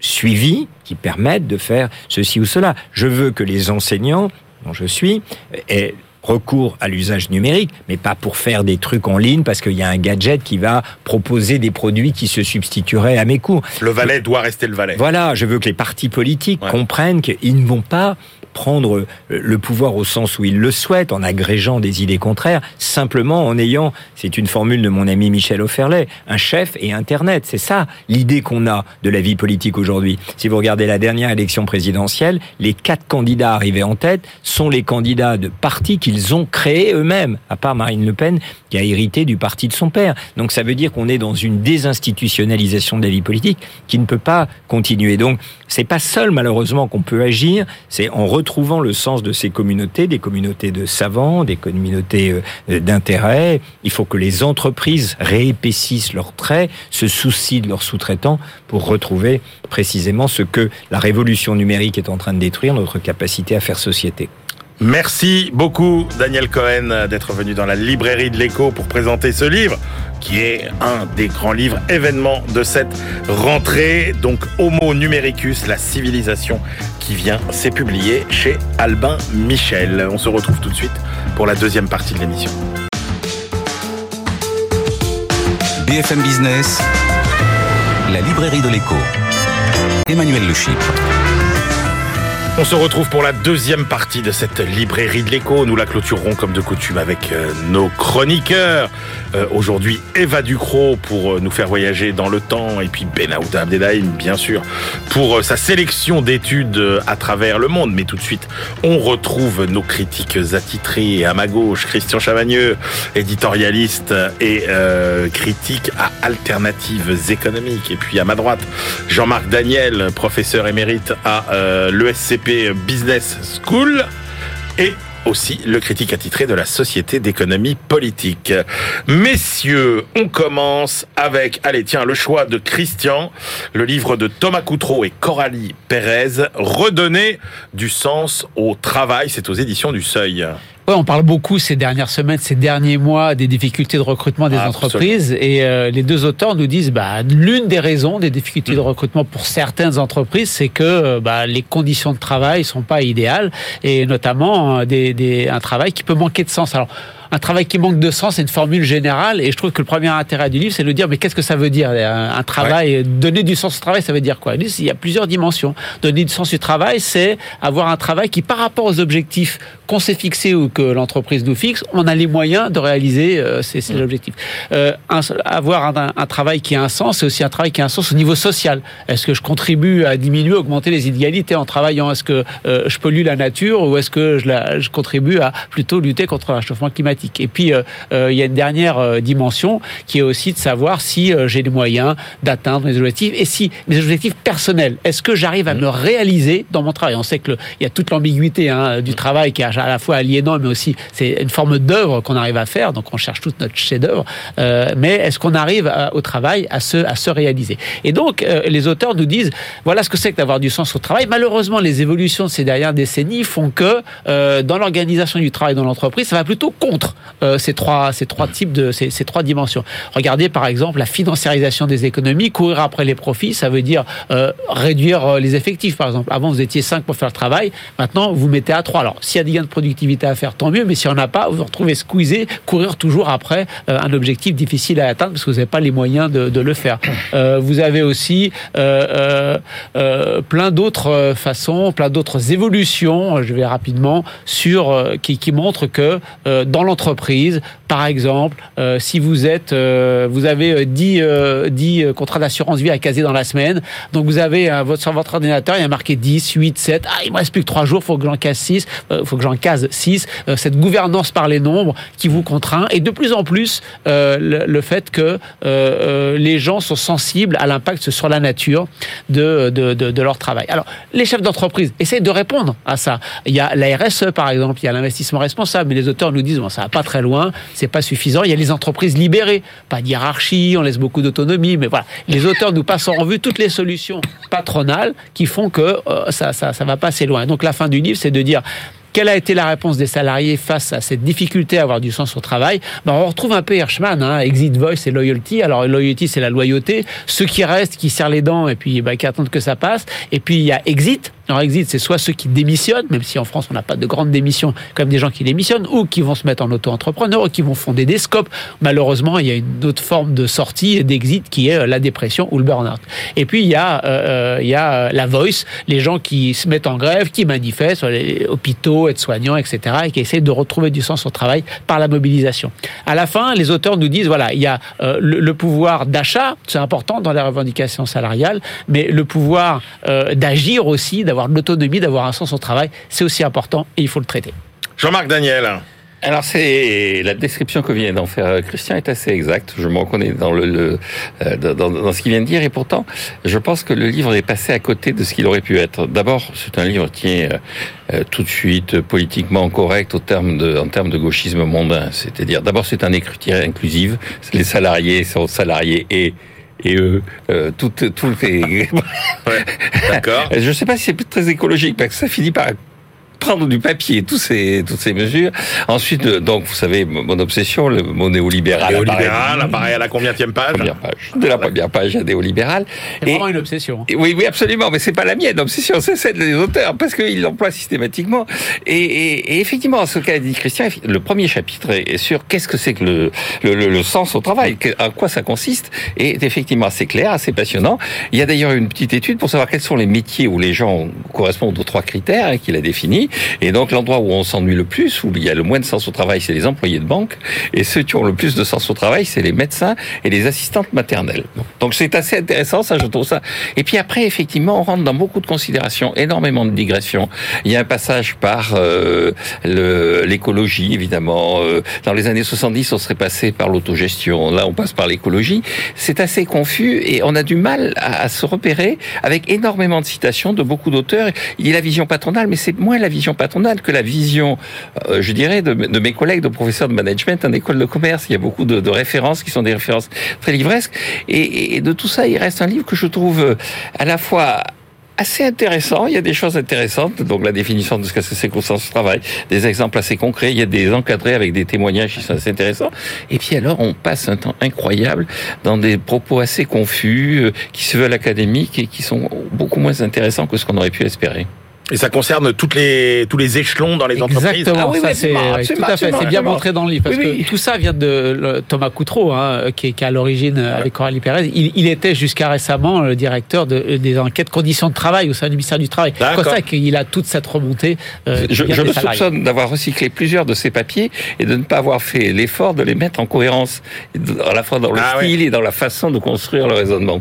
suivi qui permette de faire ceci ou cela. Je veux que les enseignants, dont je suis, aient recours à l'usage numérique, mais pas pour faire des trucs en ligne parce qu'il y a un gadget qui va proposer des produits qui se substitueraient à mes cours. Le valet doit rester le valet. Voilà, je veux que les partis politiques Ouais. comprennent qu'ils ne vont pas prendre euh, le pouvoir au sens où ils le souhaitent, en agrégeant des idées contraires, simplement en ayant, c'est une formule de mon ami Michel Offerlet, un chef et Internet. C'est ça l'idée qu'on a de la vie politique aujourd'hui. Si vous regardez la dernière élection présidentielle, les quatre candidats arrivés en tête sont les candidats de partis qu'ils ont créés eux-mêmes, à part Marine Le Pen qui a hérité du parti de son père. Donc ça veut dire qu'on est dans une désinstitutionnalisation de la vie politique qui ne peut pas continuer. Donc c'est pas seul malheureusement qu'on peut agir, c'est en retrouvant le sens de ces communautés, des communautés de savants, des communautés euh, d'intérêt. Il faut que les entreprises réépaississent leurs traits, se soucient de leurs sous-traitants pour retrouver précisément ce que la révolution numérique est en train de détruire, notre capacité à faire société. Merci beaucoup Daniel Cohen d'être venu dans la librairie de l'écho pour présenter ce livre qui est un des grands livres événements de cette rentrée. Donc Homo numericus, la civilisation qui vient, c'est publié chez Albin Michel. On se retrouve tout de suite pour la deuxième partie de l'émission. BFM Business, la librairie de l'écho. Emmanuel Le on se retrouve pour la deuxième partie de cette librairie de l'écho. Nous la clôturerons comme de coutume avec euh, nos chroniqueurs. Euh, aujourd'hui, Eva Ducrot pour euh, nous faire voyager dans le temps et puis Ben Aouda Abdelhaim, bien sûr, pour sa sélection d'études à travers le monde. Mais tout de suite, on retrouve nos critiques attitrés. À ma gauche, Christian Chavagneux, éditorialiste et critique à alternatives économiques. Et puis à ma droite, Jean-Marc Daniel, professeur émérite à l'ESCP Business School et aussi le critique attitré de la Société d'économie politique. Messieurs, on commence avec, allez tiens, le choix de Christian, le livre de Thomas Coutreau et Coralie Pérez, Redonner du sens au travail, c'est aux éditions du Seuil on parle beaucoup ces dernières semaines, ces derniers mois des difficultés de recrutement des entreprises. Et euh, les deux auteurs nous disent bah, l'une des raisons des difficultés de recrutement pour certaines entreprises, c'est que euh, bah, les conditions de travail sont pas idéales et notamment euh, des, un travail qui peut manquer de sens. Alors un travail qui manque de sens, c'est une formule générale. Et je trouve que le premier intérêt du livre, c'est de dire, mais qu'est-ce que ça veut dire un, travail? Donner du sens au travail, ça veut dire quoi? Il y a plusieurs dimensions. Donner du sens au travail, c'est avoir un travail qui, par rapport aux objectifs qu'on s'est fixé ou que l'entreprise nous fixe, on a les moyens de réaliser euh, ces, ces, mm. objectifs. Euh, avoir un, un, travail qui a un sens, c'est aussi un travail qui a un sens au niveau social. Est-ce que je contribue à diminuer, augmenter les inégalités en travaillant? Est-ce que euh, je pollue la nature ou est-ce que je, la, je, contribue à plutôt lutter contre le réchauffement climatique? Et puis, euh, il y a une dernière dimension qui est aussi de savoir si j'ai les moyens d'atteindre mes objectifs et si mes objectifs personnels, est-ce que j'arrive à mm. me réaliser dans mon travail? On sait qu'il y a toute l'ambiguïté hein, du travail qui a à la fois aliénant, mais aussi c'est une forme d'œuvre qu'on arrive à faire. Donc on cherche toute notre chef-d'œuvre. Euh, mais est-ce qu'on arrive au travail à se, à se réaliser? Et donc euh, les auteurs nous disent voilà ce que c'est que d'avoir du sens au travail. Malheureusement, les évolutions de ces dernières décennies font que euh, dans l'organisation du travail dans l'entreprise, ça va plutôt contre ces trois ces trois types de ces, ces, trois dimensions. Regardez par exemple la financiarisation des économies, courir après les profits, ça veut dire réduire les effectifs. Par exemple, avant vous étiez 5 pour faire le travail, maintenant vous mettez à 3. Alors s'il y a des gains de productivité à faire, tant mieux, mais si on n'a pas, vous vous retrouvez squeezé, courir toujours après euh, un objectif difficile à atteindre parce que vous n'avez pas les moyens de, le faire. Euh, vous avez aussi euh, euh plein d'autres façons, plein d'autres évolutions, je vais rapidement, sur qui, qui montrent que dans l'entreprise, par exemple, si vous êtes, vous avez 10, 10 contrats d'assurance vie à caser dans la semaine, donc vous avez votre, sur votre ordinateur, il y a marqué 10, 8, 7, ah, il me reste plus que 3 jours, faut que j'en casse 6, faut que j'en case 6, euh, cette gouvernance par les nombres qui vous contraint, et de plus en plus euh, le, fait que euh, les gens sont sensibles à l'impact sur la nature de, de, leur travail. Alors, les chefs d'entreprise essayent de répondre à ça. Il y a la RSE, par exemple, il y a l'investissement responsable, mais les auteurs nous disent, bon, ça va pas très loin, c'est pas suffisant. Il y a les entreprises libérées, pas de hiérarchie, on laisse beaucoup d'autonomie, mais voilà. Les auteurs nous passent en revue toutes les solutions patronales qui font que ça, ça, ça va pas assez loin. Donc, la fin du livre, c'est de dire, quelle a été la réponse des salariés face à cette difficulté à avoir du sens au travail? Ben, On retrouve un peu Hirschman, hein, Exit Voice et Loyalty. Alors, Loyalty, c'est la loyauté. Ceux qui restent, qui serrent les dents et puis ben, qui attendent que ça passe. Et puis, il y a Exit, exit, c'est soit ceux qui démissionnent, même si en France on n'a pas de grandes démissions, comme des gens qui démissionnent, ou qui vont se mettre en auto-entrepreneur, ou qui vont fonder des scopes. Malheureusement, il y a une autre forme de sortie d'exit qui est euh, la dépression ou le burn-out. Et puis il y a, euh, euh, la voice, les gens qui se mettent en grève, qui manifestent, les hôpitaux, aides-soignants, etc., et qui essaient de retrouver du sens au travail par la mobilisation. À la fin, les auteurs nous disent voilà, il y a le, pouvoir d'achat, c'est important dans les revendications salariales, mais le pouvoir d'agir aussi, d'avoir de l'autonomie, d'avoir un sens au travail, c'est aussi important et il faut le traiter. Jean-Marc Daniel. Alors c'est la description que vient d'en faire Christian est assez exacte. Je me reconnais dans le, euh, dans, dans, ce qu'il vient de dire et pourtant je pense que le livre est passé à côté de ce qu'il aurait pu être. D'abord c'est un livre qui est euh, euh, tout de suite politiquement correct au terme de, en termes de gauchisme mondain. C'est-à-dire d'abord c'est un écriture inclusive. Les salariés sont salariés et et eux, euh, tout, tout est... (laughs) ouais, D'accord. (laughs) Je ne sais pas si c'est très écologique, parce que ça finit par prendre du papier, tous ces, toutes ces mesures. Ensuite, euh, donc, vous savez, mon obsession, le mot néolibéral. Néolibéral, apparaît à la combienième page Première page. De la première page à néolibéral. C'est vraiment une obsession. Et, oui, oui, absolument, mais c'est pas la mienne, l'obsession, c'est celle des auteurs, parce qu'ils l'emploient systématiquement. Et, et, et, effectivement, ce qu'a dit Christian, le premier chapitre est sur qu'est-ce que c'est que le, le, le, sens au travail, à quoi ça consiste, et est effectivement assez clair, assez passionnant. Il y a d'ailleurs une petite étude pour savoir quels sont les métiers où les gens correspondent aux trois critères hein, qu'il a définis. Et donc l'endroit où on s'ennuie le plus, où il y a le moins de sens au travail, c'est les employés de banque. Et ceux qui ont le plus de sens au travail, c'est les médecins et les assistantes maternelles. Donc c'est assez intéressant, ça, je trouve ça. Et puis après, effectivement, on rentre dans beaucoup de considérations, énormément de digressions. Il y a un passage par euh, l'écologie, évidemment. Euh, dans les années 70, on serait passé par l'autogestion. Là, on passe par l'écologie. C'est assez confus et on a du mal à, se repérer avec énormément de citations de beaucoup d'auteurs. Il y a la vision patronale, mais c'est moins la vision patronale que la vision, euh, je dirais, de, mes collègues de professeurs de management en école de commerce. Il y a beaucoup de, références qui sont des références très livresques. Et, de tout ça, il reste un livre que je trouve à la fois assez intéressant. Il y a des choses intéressantes, donc la définition de ce que c'est qu'au sens travail, des exemples assez concrets. Il y a des encadrés avec des témoignages qui sont assez intéressants. Et puis alors, on passe un temps incroyable dans des propos assez confus, euh, qui se veulent académiques et qui sont beaucoup moins intéressants que ce qu'on aurait pu espérer. Et ça concerne toutes les, tous les échelons dans les Exactement, entreprises. Ah oui, ça, c'est, tout à fait. C'est bien montré dans le livre. Parce oui, oui. que tout ça vient de le, Thomas Coutreau, hein, qui, est, qui est à l'origine ouais. avec Coralie Pérez. Il, il était jusqu'à récemment le directeur de, des enquêtes conditions de travail au sein du ministère du Travail. C'est pour ça qu'il a toute cette remontée. Euh, je je me soupçonne d'avoir recyclé plusieurs de ces papiers et de ne pas avoir fait l'effort de les mettre en cohérence, à la fois dans le ah, style ouais. et dans la façon de construire le raisonnement.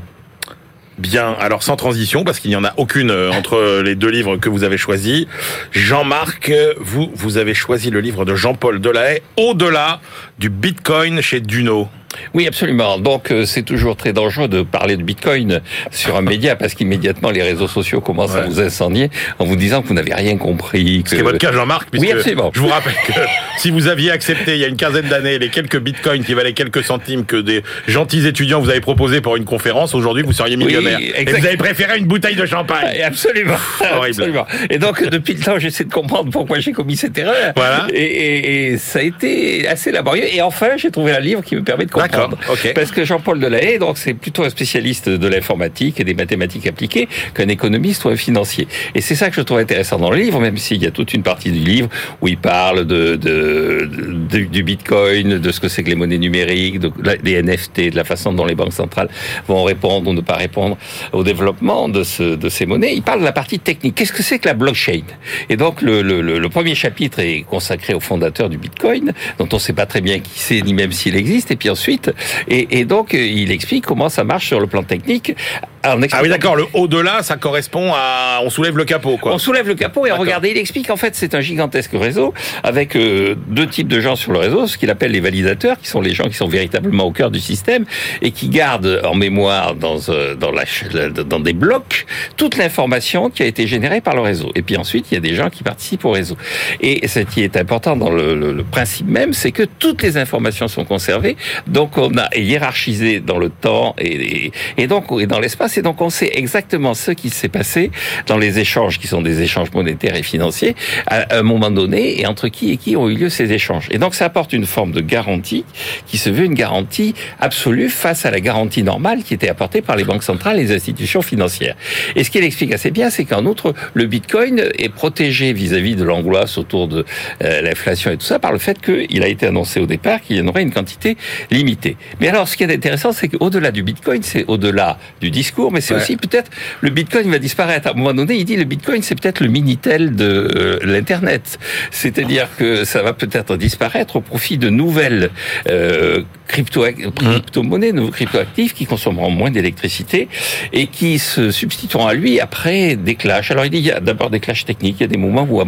Bien, alors sans transition, parce qu'il n'y en a aucune entre les deux livres que vous avez choisis. Jean-Marc, vous, vous avez choisi le livre de Jean-Paul Delahaye, Au-delà du Bitcoin chez Duno. Oui, absolument. Donc, euh, c'est toujours très dangereux de parler de Bitcoin sur un média parce qu'immédiatement les réseaux sociaux commencent ouais. à vous incendier en vous disant que vous n'avez rien compris. Que... C'est votre cas, Jean-Marc. Oui, absolument. Je vous rappelle que si vous aviez accepté il y a une quinzaine d'années les quelques Bitcoins qui valaient quelques centimes que des gentils étudiants vous avez proposé pour une conférence, aujourd'hui vous seriez millionnaire. Oui, et vous avez préféré une bouteille de champagne. (laughs) Absolument. absolument. Et donc, depuis le temps, j'essaie de comprendre pourquoi j'ai commis cette erreur. Voilà. Et, et, et, ça a été assez laborieux. Et enfin, j'ai trouvé un livre qui me permet de comprendre. Okay. Parce que Jean-Paul Delahaye, donc, c'est plutôt un spécialiste de l'informatique et des mathématiques appliquées qu'un économiste ou un financier. Et c'est ça que je trouve intéressant dans le livre, même s'il y a toute une partie du livre où il parle de, de, de du bitcoin, de ce que c'est que les monnaies numériques, de, des NFT, de la façon dont les banques centrales vont répondre ou ne pas répondre au développement de, ce, de ces monnaies. Il parle de la partie technique. Qu'est-ce que c'est que la blockchain? Et donc, le, le, le, premier chapitre est consacré au fondateur du bitcoin, dont on ne sait pas très bien qui c'est, ni même s'il existe. Et puis ensuite, et, donc, il explique comment ça marche sur le plan technique. Ah oui, d'accord. Le au-delà, ça correspond à on soulève le capot, quoi. On soulève le capot et regardez, il explique en fait c'est un gigantesque réseau avec euh, deux types de gens sur le réseau, ce qu'il appelle les validateurs, qui sont les gens qui sont véritablement au cœur du système et qui gardent en mémoire dans euh, dans la dans des blocs toute l'information qui a été générée par le réseau. Et puis ensuite, il y a des gens qui participent au réseau. Et ce qui est important dans le, le, le principe même, c'est que toutes les informations sont conservées. Donc on a hiérarchisé dans le temps et, et, et donc et dans l'espace. Et donc on sait exactement ce qui s'est passé dans les échanges qui sont des échanges monétaires et financiers à un moment donné et entre qui et qui ont eu lieu ces échanges. Et donc ça apporte une forme de garantie qui se veut une garantie absolue face à la garantie normale qui était apportée par les banques centrales et les institutions financières. Et ce qu'il explique assez bien, c'est qu'en outre, le Bitcoin est protégé vis-à-vis -vis de l'angoisse autour de euh, l'inflation et tout ça par le fait qu'il a été annoncé au départ qu'il y en aurait une quantité limitée. Mais alors, ce qui est intéressant, c'est qu'au-delà du Bitcoin, c'est au-delà du discours discours, mais c'est aussi peut-être le Bitcoin va disparaître. À un moment donné, il dit le Bitcoin, c'est peut-être le Minitel de euh, l'Internet. C'est-à-dire que ça va peut-être disparaître au profit de nouvelles euh, crypto, crypto-monnaies, nouveaux crypto-actifs qui consommeront moins d'électricité et qui se substitueront à lui après des clashs. Alors il dit il y a d'abord des clashs techniques, il y a des moments où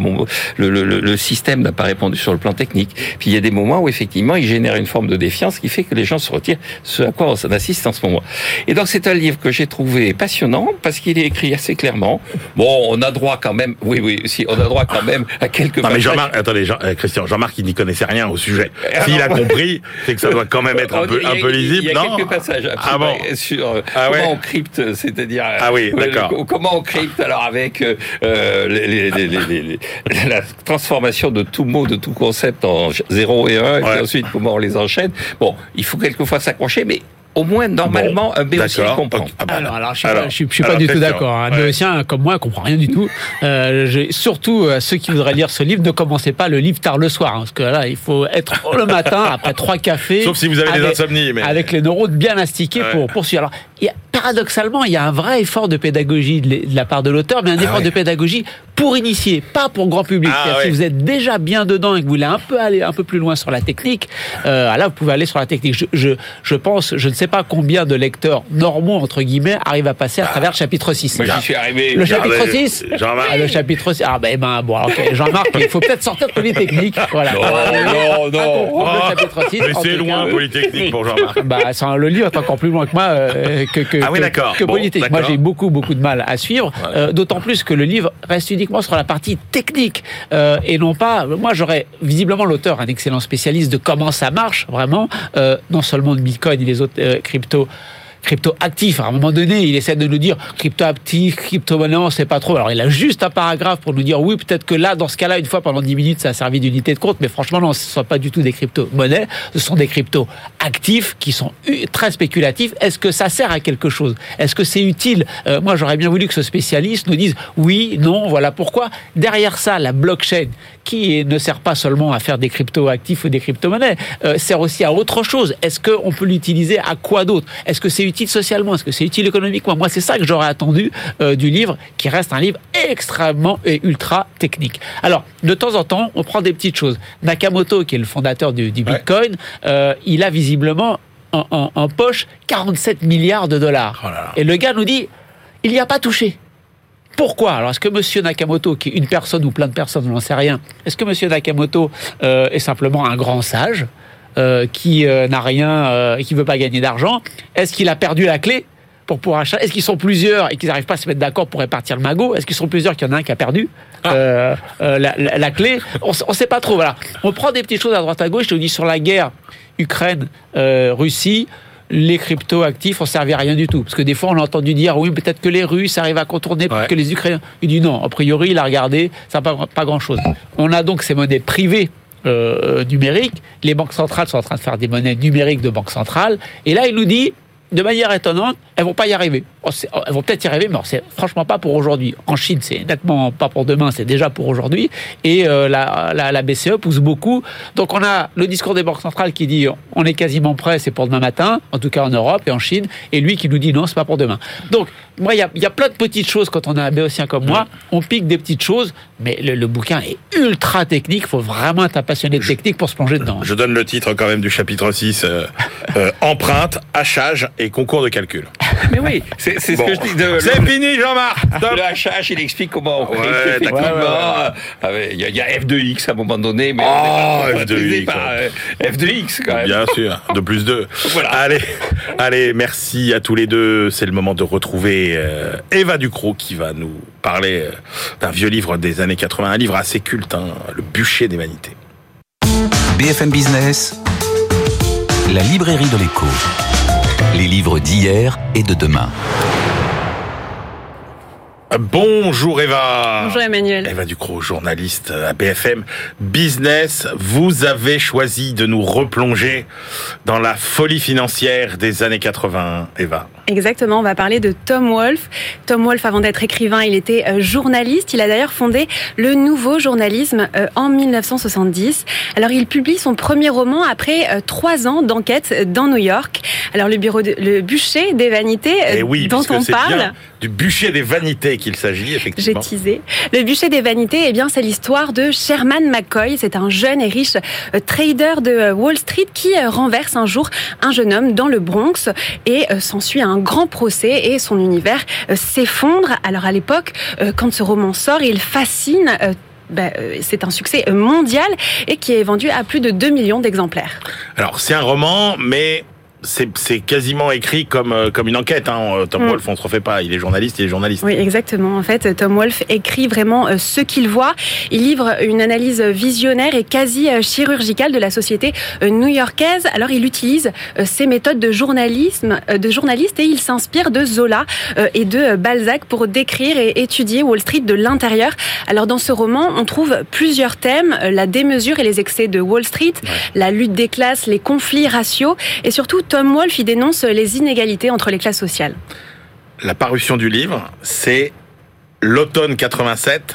le, le, le système n'a pas répondu sur le plan technique, puis il y a des moments où effectivement il génère une forme de défiance qui fait que les gens se retirent, ce à quoi on assiste en ce moment. Et donc c'est un livre que j'ai trouvé passionnant parce qu'il est écrit assez clairement. Bon, on a droit quand même, oui, oui, si, on a droit quand même à quelques. Non mais Jean-Marc, attendez, Jean, euh, Christian, Jean-Marc, il n'y connaissait rien au sujet. S'il a (laughs) compris, c'est que ça doit quand même être un peu, un peu lisible, non Il y a quelques passages ah bon sur euh, ah comment on crypte, c'est-à-dire ah oui, euh, d'accord. comment on crypte alors avec euh, les, les, les, (laughs) la transformation de tout mot, de tout concept en 0 et 1, et ensuite comment on les enchaîne. Bon, il faut quelquefois s'accrocher, mais au moins normalement un béotien comprend. Ah bah alors, alors, je, ne suis, pas du tout d'accord. Un béotien comme moi comprend rien du tout. Euh, surtout euh, ceux qui voudraient lire ce livre, ne commencez pas le livre tard le soir, hein, parce que là il faut être le matin après trois cafés. Sauf si vous avez avec, des insomnies, mais avec les neurones bien astiqués pour poursuivre. Alors, il y a, paradoxalement, il y a un vrai effort de pédagogie de la part de l'auteur, mais un ah effort de pédagogie pour initier, pas pour grand public. Ah si vous êtes déjà bien dedans et que vous voulez un peu aller un peu plus loin sur la technique, euh, là vous pouvez aller sur la technique. Je, je, je pense, je ne sais sais pas combien de lecteurs normaux, entre guillemets, arrivent à passer à travers le chapitre 6. Moi, j'y suis arrivé. Le chapitre 6 Jean-Marc. Ah, le chapitre 6. Ah, ben, ben bon, ok. Jean-Marc, il faut peut-être sortir de Polytechnique. Voilà. Non, non, non. le chapitre 6. Mais c'est loin, Polytechnique, pour Jean-Marc. Bah, le livre est encore plus loin que moi, euh, que, que, ah, oui, que, que Polytechnique. Moi, j'ai beaucoup, beaucoup de mal à suivre. Euh, D'autant plus que le livre reste uniquement sur la partie technique euh, et non pas. Moi, j'aurais visiblement l'auteur, un excellent spécialiste de comment ça marche, vraiment, euh, non seulement de Bitcoin et les autres cryptos crypto-actif. À un moment donné, il essaie de nous dire crypto-actif, crypto-monnaie, on sait pas trop. Alors, il a juste un paragraphe pour nous dire oui, peut-être que là, dans ce cas-là, une fois pendant 10 minutes, ça a servi d'unité de compte. Mais franchement, non, ce ne sont pas du tout des crypto-monnaies. Ce sont des crypto-actifs qui sont très spéculatifs. Est-ce que ça sert à quelque chose? Est-ce que c'est utile? Euh, Moi, j'aurais bien voulu que ce spécialiste nous dise oui, non, voilà pourquoi. Derrière ça, la blockchain, qui ne sert pas seulement à faire des crypto-actifs ou des crypto-monnaies, euh, sert aussi à autre chose. Est-ce qu'on peut l'utiliser à quoi d'autre? Est-ce que c'est utile socialement? Est-ce que c'est utile économiquement? Moi, c'est ça que j'aurais attendu euh, du livre, qui reste un livre extrêmement et ultra technique. Alors, de temps en temps, on prend des petites choses. Nakamoto, qui est le fondateur du, Bitcoin, euh, il a visiblement en, poche 47 milliards de dollars. Oh et le gars nous dit, il n'y a pas touché. Pourquoi Alors, est-ce que M. Nakamoto, qui est une personne ou plein de personnes, on n'en sait rien, est-ce que M. Nakamoto euh, est simplement un grand sage euh, qui euh, n'a rien, et qui veut pas gagner d'argent Est-ce qu'il a perdu la clé pour pouvoir acheter Est-ce qu'ils sont plusieurs et qu'ils n'arrivent pas à se mettre d'accord pour répartir le magot Est-ce qu'ils sont plusieurs qu'il y en a un qui a perdu ah. la, clé On ne sait pas trop. Voilà. On prend des petites choses à droite à gauche. Je te dis sur la guerre Ukraine-Russie les crypto-actifs ont servi à rien du tout. Parce que des fois, on a entendu dire, oui, peut-être que les Russes arrivent à contourner, peut que les Ukrainiens. Il dit non, a priori, il a regardé, ça n'a pas, pas grand-chose. On a donc ces monnaies privées euh, numériques. Les banques centrales sont en train de faire des monnaies numériques de banques centrales. Et là, il nous dit, de manière étonnante, elles vont pas y arriver. Oh, oh, elles vont peut-être y arriver, mais c'est franchement pas pour aujourd'hui. En Chine, c'est nettement pas pour demain, c'est déjà pour aujourd'hui. Et euh, la, la, la, BCE pousse beaucoup. Donc on a le discours des banques centrales qui dit on est quasiment prêt, c'est pour demain matin, en tout cas en Europe et en Chine, et lui qui nous dit non, c'est pas pour demain. Donc moi, il y a, y a, plein de petites choses quand on a un béotien comme moi. On pique des petites choses, mais le, bouquin est ultra technique. Il faut vraiment être un passionné de technique pour se plonger dedans. Je donne le titre quand même du chapitre 6 euh, euh, empreinte, hachage et concours de calcul. (laughs) Mais oui, c'est ce que je dis. C'est fini, Jean-Marc. Le hachage, il explique comment on ouais, Il y, a F2X à un moment donné, mais oh, F2X, F2X quand même. Bien sûr, de plus 2. (laughs) Voilà. Allez, allez, merci à tous les deux. C'est le moment de retrouver euh, Eva Ducrot qui va nous parler euh, d'un vieux livre des années 80, un livre assez culte, hein, Le bûcher des vanités. BFM Business, la librairie de l'écho. Les livres d'hier et de demain. Bonjour Eva. Bonjour Emmanuel. Eva Ducrot, journaliste à BFM Business. Vous avez choisi de nous replonger dans la folie financière des années 80, Eva. Exactement, on va parler de Tom Wolfe. Tom Wolfe, avant d'être écrivain, il était euh, journaliste. Il a d'ailleurs fondé le nouveau journalisme euh, en 1970. Alors, il publie son premier roman après euh, trois ans d'enquête dans New York. Alors, le bureau, de, le bûcher des vanités Eh oui, dont on parle. bien du bûcher des vanités qu'il s'agit, J'ai effectivement. teasé. Le bûcher des vanités, eh bien, c'est l'histoire de Sherman McCoy. C'est un jeune et riche euh, trader de euh, Wall Street qui euh, renverse un jour un jeune homme dans le Bronx et s'ensuit un grand procès et son univers s'effondre. Alors, à l'époque, quand ce roman sort, il fascine ben, c'est un succès mondial et qui est vendu à plus de 2 millions d'exemplaires. Alors, c'est un roman, mais c'est quasiment écrit comme, euh, comme une enquête. Hein. Tom Mm. Wolfe, on se refait pas. Il est journaliste, il est journaliste. Oui, exactement. En fait, Tom Wolfe écrit vraiment euh, ce qu'il voit. Il livre une analyse visionnaire et quasi euh, chirurgicale de la société euh, new-yorkaise. Alors, il utilise euh, ses méthodes de journalisme, euh, de journaliste, et il s'inspire de Zola euh, et de euh, Balzac pour décrire et étudier Wall Street de l'intérieur. Alors, dans ce roman, on trouve plusieurs thèmes euh, la démesure et les excès de Wall Street, la lutte des classes, les conflits raciaux, et surtout Tom Wolfe y dénonce les inégalités entre les classes sociales. La parution du livre, c'est l'automne 87.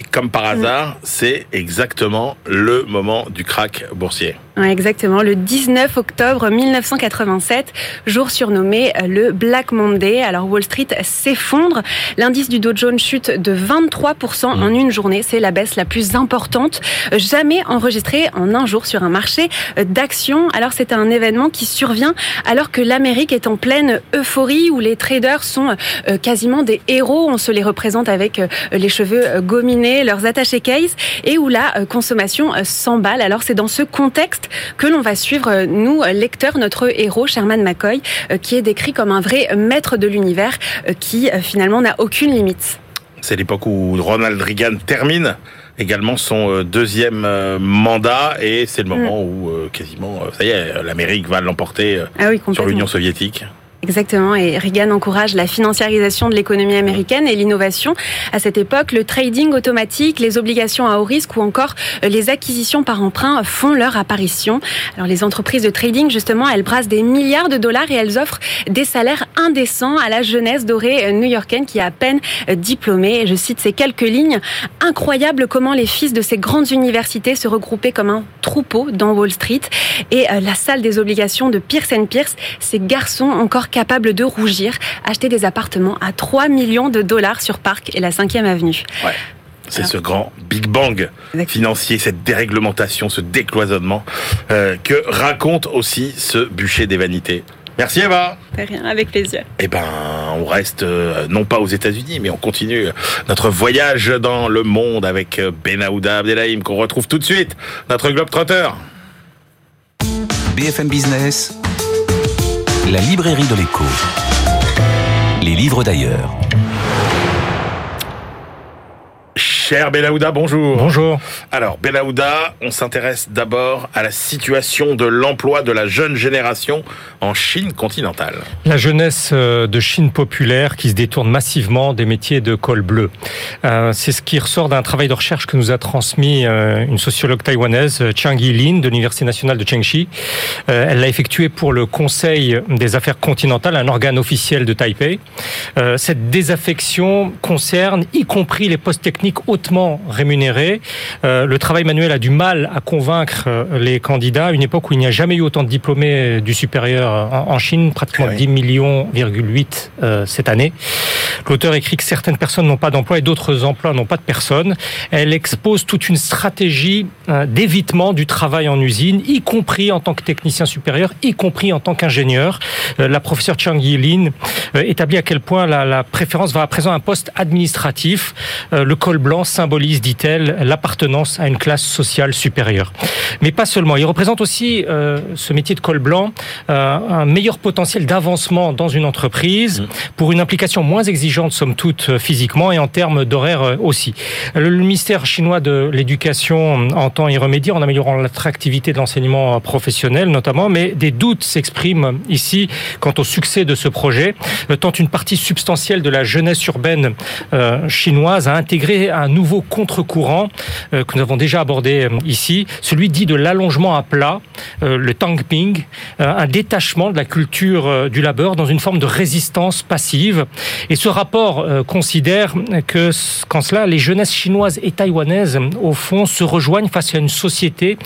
Et comme par hasard, c'est exactement le moment du crack boursier. Exactement, le 19 octobre 1987, jour surnommé euh, le Black Monday. Alors Wall Street s'effondre, l'indice du Dow Jones chute de 23% en une journée, c'est la baisse la plus importante jamais enregistrée en un jour sur un marché euh, d'actions. Alors c'est un événement qui survient alors que l'Amérique est en pleine euphorie où les traders sont euh, quasiment des héros, on se les représente avec les cheveux gominés, leurs attachés case et où la consommation s'emballe. Alors c'est dans ce contexte que l'on va suivre, euh, nous, euh, lecteurs, notre héros, Sherman McCoy, euh, qui est décrit comme un vrai maître de l'univers qui finalement n'a aucune limite. C'est l'époque où Ronald Reagan termine également son deuxième mandat et c'est le moment où quasiment, ça y est, l'Amérique va l'emporter Ah oui, sur l'Union soviétique. Exactement, et Reagan encourage la financiarisation de l'économie américaine et l'innovation. À cette époque, le trading automatique, les obligations à haut risque ou encore euh, les acquisitions par emprunt font leur apparition. Alors les entreprises de trading, justement, elles brassent des milliards de dollars et elles offrent des salaires indécents à la jeunesse dorée euh, new-yorkaine qui est à peine euh, diplômée. Je cite ces quelques lignes. Incroyable comment les fils de ces grandes universités se regroupaient comme un troupeau dans Wall Street et la salle des obligations de Pierce Pierce, ces garçons encore capables de rougir, acheter des appartements à 3 millions de dollars sur Park et la 5e avenue. Ouais. C'est ce grand Big Bang financier, cette déréglementation, ce décloisonnement euh, que raconte aussi ce bûcher des vanités. Merci Eva. De rien, avec plaisir. Eh ben, on reste euh, non pas aux États-Unis, mais on continue notre voyage dans le monde avec euh, Benahouda Abdelhaim qu'on retrouve tout de suite, notre globe trotteur. BFM Business, la librairie de l'écho. Les livres d'ailleurs. Cher Benahouda, bonjour. Bonjour. Alors, Benahouda, on s'intéresse d'abord à la situation de l'emploi de la jeune génération en Chine continentale. La jeunesse euh, de Chine populaire qui se détourne massivement des métiers de col bleu. Euh, C'est ce qui ressort d'un travail de recherche que nous a transmis euh, une sociologue taïwanaise, Chiang Yi-Lin, de l'Université nationale de Chengxi. Euh, Elle l'a effectué pour le Conseil des affaires continentales, un organe officiel de Taipei. Euh, Cette désaffection concerne y compris les postes techniques hautement rémunérés. Euh, Le travail manuel a du mal à convaincre euh, les candidats une époque où il n'y a jamais eu autant de diplômés du supérieur en en Chine, pratiquement oui. 10 millions, 8 euh, cette année. L'auteur écrit que certaines personnes n'ont pas d'emploi et d'autres emplois n'ont pas de personnes. Elle expose toute une stratégie euh, d'évitement du travail en usine, y compris en tant que technicien supérieur, y compris en tant qu'ingénieur. Euh, La professeure Chang Yi-Lin euh, établit à quel point la, la préférence va à présent à un poste administratif. Euh, Le col blanc symbolise, dit-elle, l'appartenance à une classe sociale supérieure. Mais pas seulement. Il représente aussi euh, ce métier de col blanc euh, un meilleur potentiel d'avancement dans une entreprise pour une implication moins exigeante somme toute, physiquement et en termes d'horaire aussi. Le ministère chinois de l'éducation entend y remédier en améliorant l'attractivité de l'enseignement professionnel, notamment, mais des doutes s'expriment ici quant au succès de ce projet, tant une partie substantielle de la jeunesse urbaine chinoise a intégré un nouveau contre-courant que nous avons déjà abordé ici, celui dit de l'allongement à plat, le tangping, un détachement de la culture du labeur dans une forme de résistance passive. Et ce rapport euh, considère que, qu'en cela, les jeunesses chinoises et taïwanaises, au fond, se rejoignent face à une société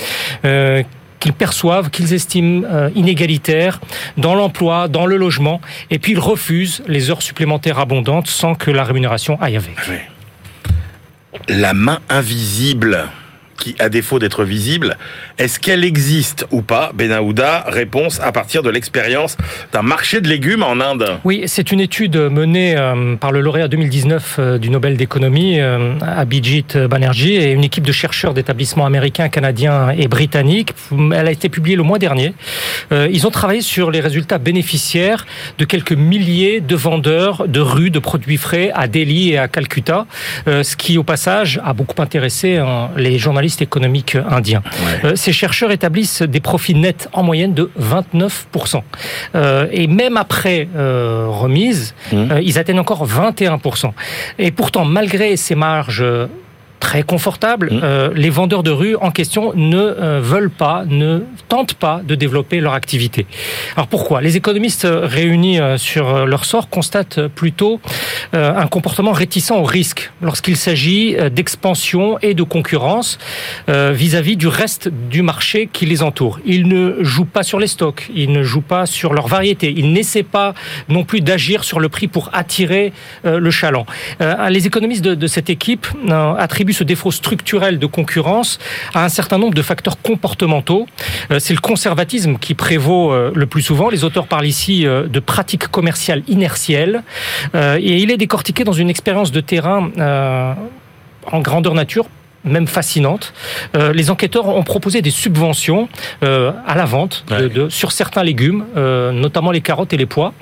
euh, qu'ils perçoivent, qu'ils estiment euh, inégalitaire dans l'emploi, dans le logement, et puis ils refusent les heures supplémentaires abondantes sans que la rémunération aille avec. La main invisible qui, à défaut d'être visible, est-ce qu'elle existe ou pas Benahouda, réponse à partir de l'expérience d'un marché de légumes en Inde. Oui, c'est une étude menée euh, par le lauréat 2019 euh, du Nobel d'économie, euh, Abhijit Banerjee, et une équipe de chercheurs d'établissements américains, canadiens et britanniques. Elle a été publiée le mois dernier. Ils ont travaillé sur les résultats bénéficiaires de quelques milliers de vendeurs de rues de produits frais à Delhi et à Calcutta, ce qui, au passage, a beaucoup intéressé hein, les journalistes économique indien. Euh, ces chercheurs établissent des profits nets en moyenne de 29%. Euh, et même après euh, remise, mmh. ils atteignent encore 21%. Et pourtant, malgré ces marges très confortable. Mmh. Euh, les vendeurs de rue en question ne euh, veulent pas, ne tentent pas de développer leur activité. Alors pourquoi? Les économistes réunis euh, sur leur sort constatent plutôt un comportement réticent au risque lorsqu'il s'agit d'expansion et de concurrence vis-à-vis du reste du marché qui les entoure. Ils ne jouent pas sur les stocks, ils ne jouent pas sur leur variété, ils n'essaient pas non plus d'agir sur le prix pour attirer le chaland. les économistes de, de cette équipe attribuent ce défaut structurel de concurrence à un certain nombre de facteurs comportementaux. Euh, c'est le conservatisme qui prévaut euh, le plus souvent. Les auteurs parlent ici euh, de pratiques commerciales inertielles et il est décortiqué dans une expérience de terrain en grandeur nature même fascinante. Euh, les enquêteurs ont proposé des subventions euh, à la vente de, de, sur certains légumes, euh, notamment les carottes et les pois.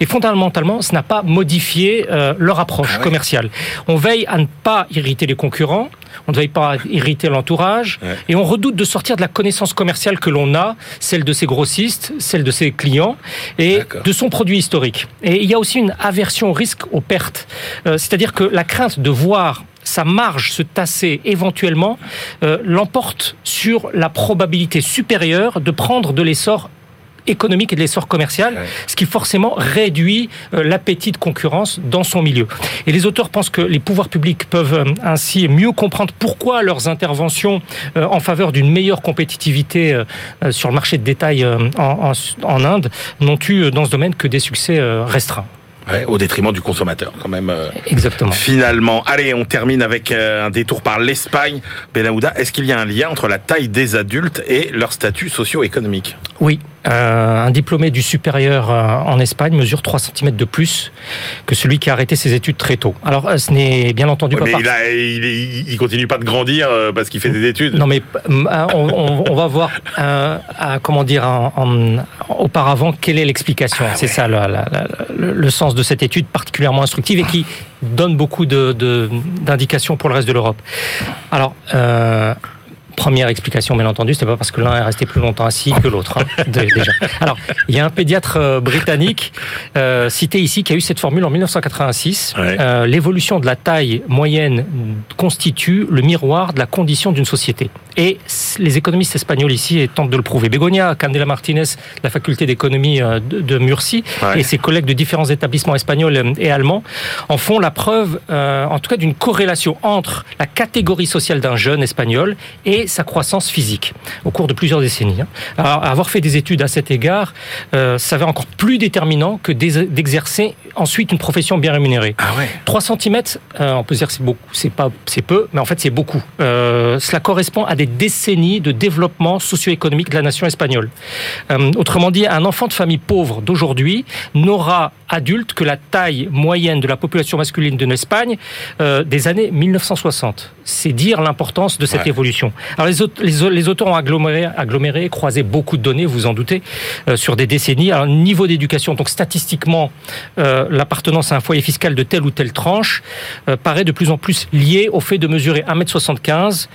Et fondamentalement, ce n'a pas modifié euh, leur approche ah commerciale. On veille à ne pas irriter les concurrents, on ne veille pas irriter l'entourage, ouais. et on redoute de sortir de la connaissance commerciale que l'on a, celle de ses grossistes, celle de ses clients, et de son produit historique. Et il y a aussi une aversion au risque aux pertes. Euh, c'est-à-dire que la crainte de voir sa marge se tasser éventuellement euh, l'emporte sur la probabilité supérieure de prendre de l'essor économique et de l'essor commercial, ce qui forcément réduit euh, l'appétit de concurrence dans son milieu. Et les auteurs pensent que les pouvoirs publics peuvent euh, ainsi mieux comprendre pourquoi leurs interventions en faveur d'une meilleure compétitivité sur le marché de détail en, en, en Inde n'ont eu dans ce domaine que des succès restreints. Ouais, au détriment du consommateur, quand même. Euh, Exactement. Finalement. Allez, on termine avec euh, un détour par l'Espagne. Benahouda, est-ce qu'il y a un lien entre la taille des adultes et leur statut socio-économique? Oui. Euh, un diplômé du supérieur euh, en Espagne mesure 3 cm de plus que celui qui a arrêté ses études très tôt. Alors, euh, ce n'est bien entendu ouais, pas mais il, a, il, il, continue pas de grandir parce qu'il fait des études. Non, mais on, on, on va voir, euh, à, comment dire, en, en, auparavant, quelle est l'explication. Ah, C'est ouais. ça le, sens de cette étude particulièrement instructive et qui donne beaucoup d'indications de, pour le reste de l'Europe. Alors, euh, Première explication, bien entendu, c'est pas parce que l'un est resté plus longtemps assis que l'autre. Hein, (laughs) déjà. Alors, il y a un pédiatre euh, britannique euh, cité ici qui a eu cette formule en 1986. Ouais. Euh, L'évolution de la taille moyenne constitue le miroir de la condition d'une société. Et les économistes espagnols ici tentent de le prouver. Begonia Candela Martinez, de la faculté d'économie de, de, Murcie, ouais. et ses collègues de différents établissements espagnols et allemands en font la preuve, euh, en tout cas, d'une corrélation entre la catégorie sociale d'un jeune espagnol et sa croissance physique au cours de plusieurs décennies. Alors, avoir fait des études à cet égard euh, s'avère encore plus déterminant que d'exercer ensuite une profession bien rémunérée. Ah ouais. 3 cm, euh, on peut dire c'est beaucoup, c'est pas, c'est peu, mais en fait c'est beaucoup. Euh, cela correspond à des décennies de développement socio-économique de la nation espagnole. Autrement dit, un enfant de famille pauvre d'aujourd'hui n'aura adulte que la taille moyenne de la population masculine de l'Espagne euh, des années 1960. C'est dire l'importance de cette ouais. évolution. Alors les, les, auteurs ont aggloméré, aggloméré, croisé beaucoup de données, vous en doutez, euh, sur des décennies. Alors niveau d'éducation, donc statistiquement, euh, l'appartenance à un foyer fiscal de telle ou telle tranche paraît de plus en plus liée au fait de mesurer 1m75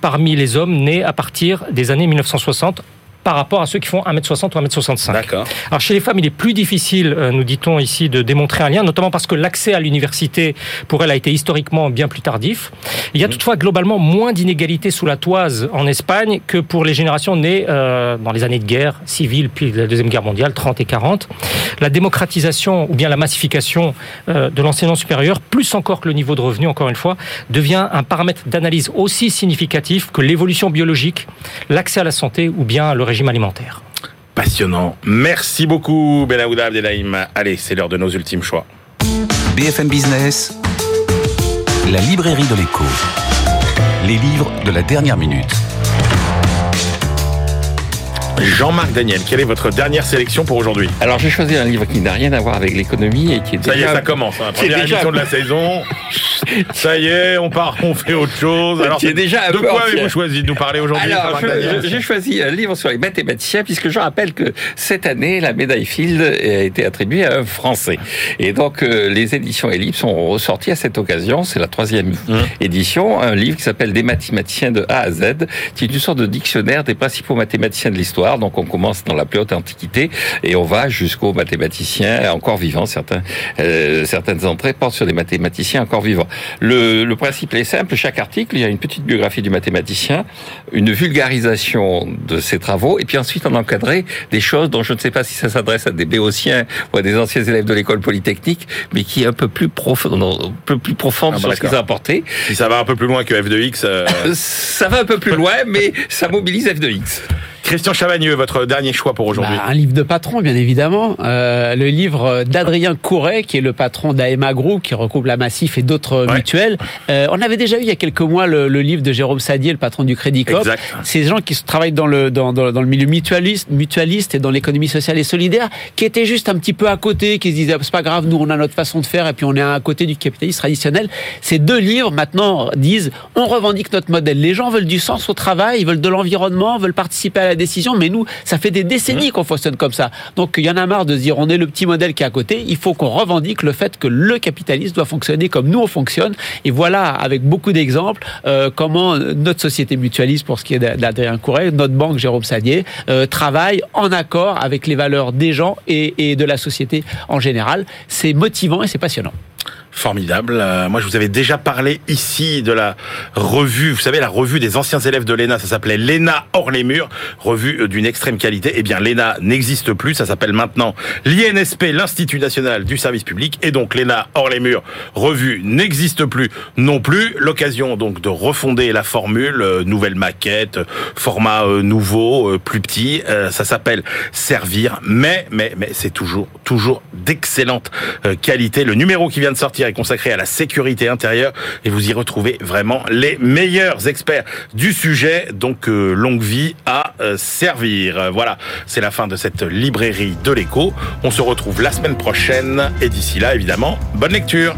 parmi les hommes nés à partir des années 1960 par rapport à ceux qui font 1m60 ou 1m65. D'accord. Alors chez les femmes, il est plus difficile, euh, nous dit-on ici, de démontrer un lien, notamment parce que l'accès à l'université, pour elle, a été historiquement bien plus tardif. Il y a mhm. toutefois globalement moins d'inégalités sous la toise en Espagne que pour les générations nées euh, dans les années de guerre civile, puis la Deuxième Guerre mondiale, 30 et 40. La démocratisation ou bien la massification euh, de l'enseignement supérieur, plus encore que le niveau de revenu, encore une fois, devient un paramètre d'analyse aussi significatif que l'évolution biologique, l'accès à la santé ou bien le régime alimentaire. Passionnant. Merci beaucoup, Benaouda Abdelhaim. Allez, c'est l'heure de nos ultimes choix. BFM Business, la librairie de l'écho. Les livres de la dernière minute. Jean-Marc Daniel, quelle est votre dernière sélection pour aujourd'hui Alors j'ai choisi un livre qui n'a rien à voir avec l'économie et qui est Ça y est, ça commence. Hein. Première émission de la saison. (laughs) Ça y est, on part, on fait autre chose. Alors, c'est déjà de quoi avez-vous choisi de nous parler aujourd'hui Alors, j'ai choisi un livre sur les mathématiciens, puisque je rappelle que cette année, la médaille Field a été attribuée à un Français. Et donc, euh, les éditions Ellipse ont ressorti à cette occasion, c'est la troisième mmh. édition, un livre qui s'appelle Des mathématiciens de A à Z, qui est une sorte de dictionnaire des principaux mathématiciens de l'histoire. Donc, on commence dans la plus haute antiquité et on va jusqu'aux mathématiciens encore vivants. Certains, euh, certaines entrées portent sur des mathématiciens encore vivants. Le, le, principe est simple. Chaque article, il y a une petite biographie du mathématicien, une vulgarisation de ses travaux, et puis ensuite on encadrait des choses dont je ne sais pas si ça s'adresse à des béotiens ou à des anciens élèves de l'école polytechnique, mais qui est un peu plus profond, un peu plus profonde ah, sur ce qu'ils ont apporté. Si ça va un peu plus loin que F de X. Euh, (laughs) ça va un peu plus loin, mais ça mobilise F de X. Christian Chavagneux, votre dernier choix pour aujourd'hui bah, Un livre de patron, bien évidemment. Euh, le livre d'Adrien Couret, qui est le patron d'AEMA Group, qui recoupe la Massif et d'autres mutuelles. Euh, on avait déjà eu il y a quelques mois le, livre de Jérôme Sadier, le patron du Crédit Coop. Des gens qui travaillent dans le, dans, dans, dans le milieu mutualiste, mutualiste et dans l'économie sociale et solidaire, qui étaient juste un petit peu à côté, qui se disaient, c'est pas grave, nous on a notre façon de faire et puis on est à côté du capitalisme traditionnel. Ces deux livres maintenant disent, on revendique notre modèle. Les gens veulent du sens au travail, ils veulent de l'environnement, veulent participer à la décision, mais nous, ça fait des décennies mmh. qu'on fonctionne comme ça. Donc il y en a marre de se dire on est le petit modèle qui est à côté. Il faut qu'on revendique le fait que le capitalisme doit fonctionner comme nous on fonctionne. Et voilà, avec beaucoup d'exemples, euh, comment notre société mutualiste, pour ce qui est d'Adrien Couret, notre banque Jérôme Sadier, euh, travaille en accord avec les valeurs des gens et, et de la société en général. C'est motivant et c'est passionnant. Formidable. Euh, moi, je vous avais déjà parlé ici de la revue, vous savez, la revue des anciens élèves de l'ENA, ça s'appelait l'ENA hors les murs, revue euh, d'une extrême qualité. Eh bien, l'ENA n'existe plus, ça s'appelle maintenant l'INSP, l'Institut National du Service Public, et donc l'ENA hors les murs, revue n'existe plus non plus. L'occasion donc de refonder la formule, euh, nouvelle maquette, format nouveau, plus petit, ça s'appelle Servir, mais, mais, mais c'est toujours, toujours d'excellente qualité. Le numéro qui vient de sortir consacré à la sécurité intérieure et vous y retrouvez vraiment les meilleurs experts du sujet. Donc euh, longue vie à euh, servir. Voilà, c'est la fin de cette librairie de l'écho. On se retrouve la semaine prochaine et d'ici là, évidemment, bonne lecture.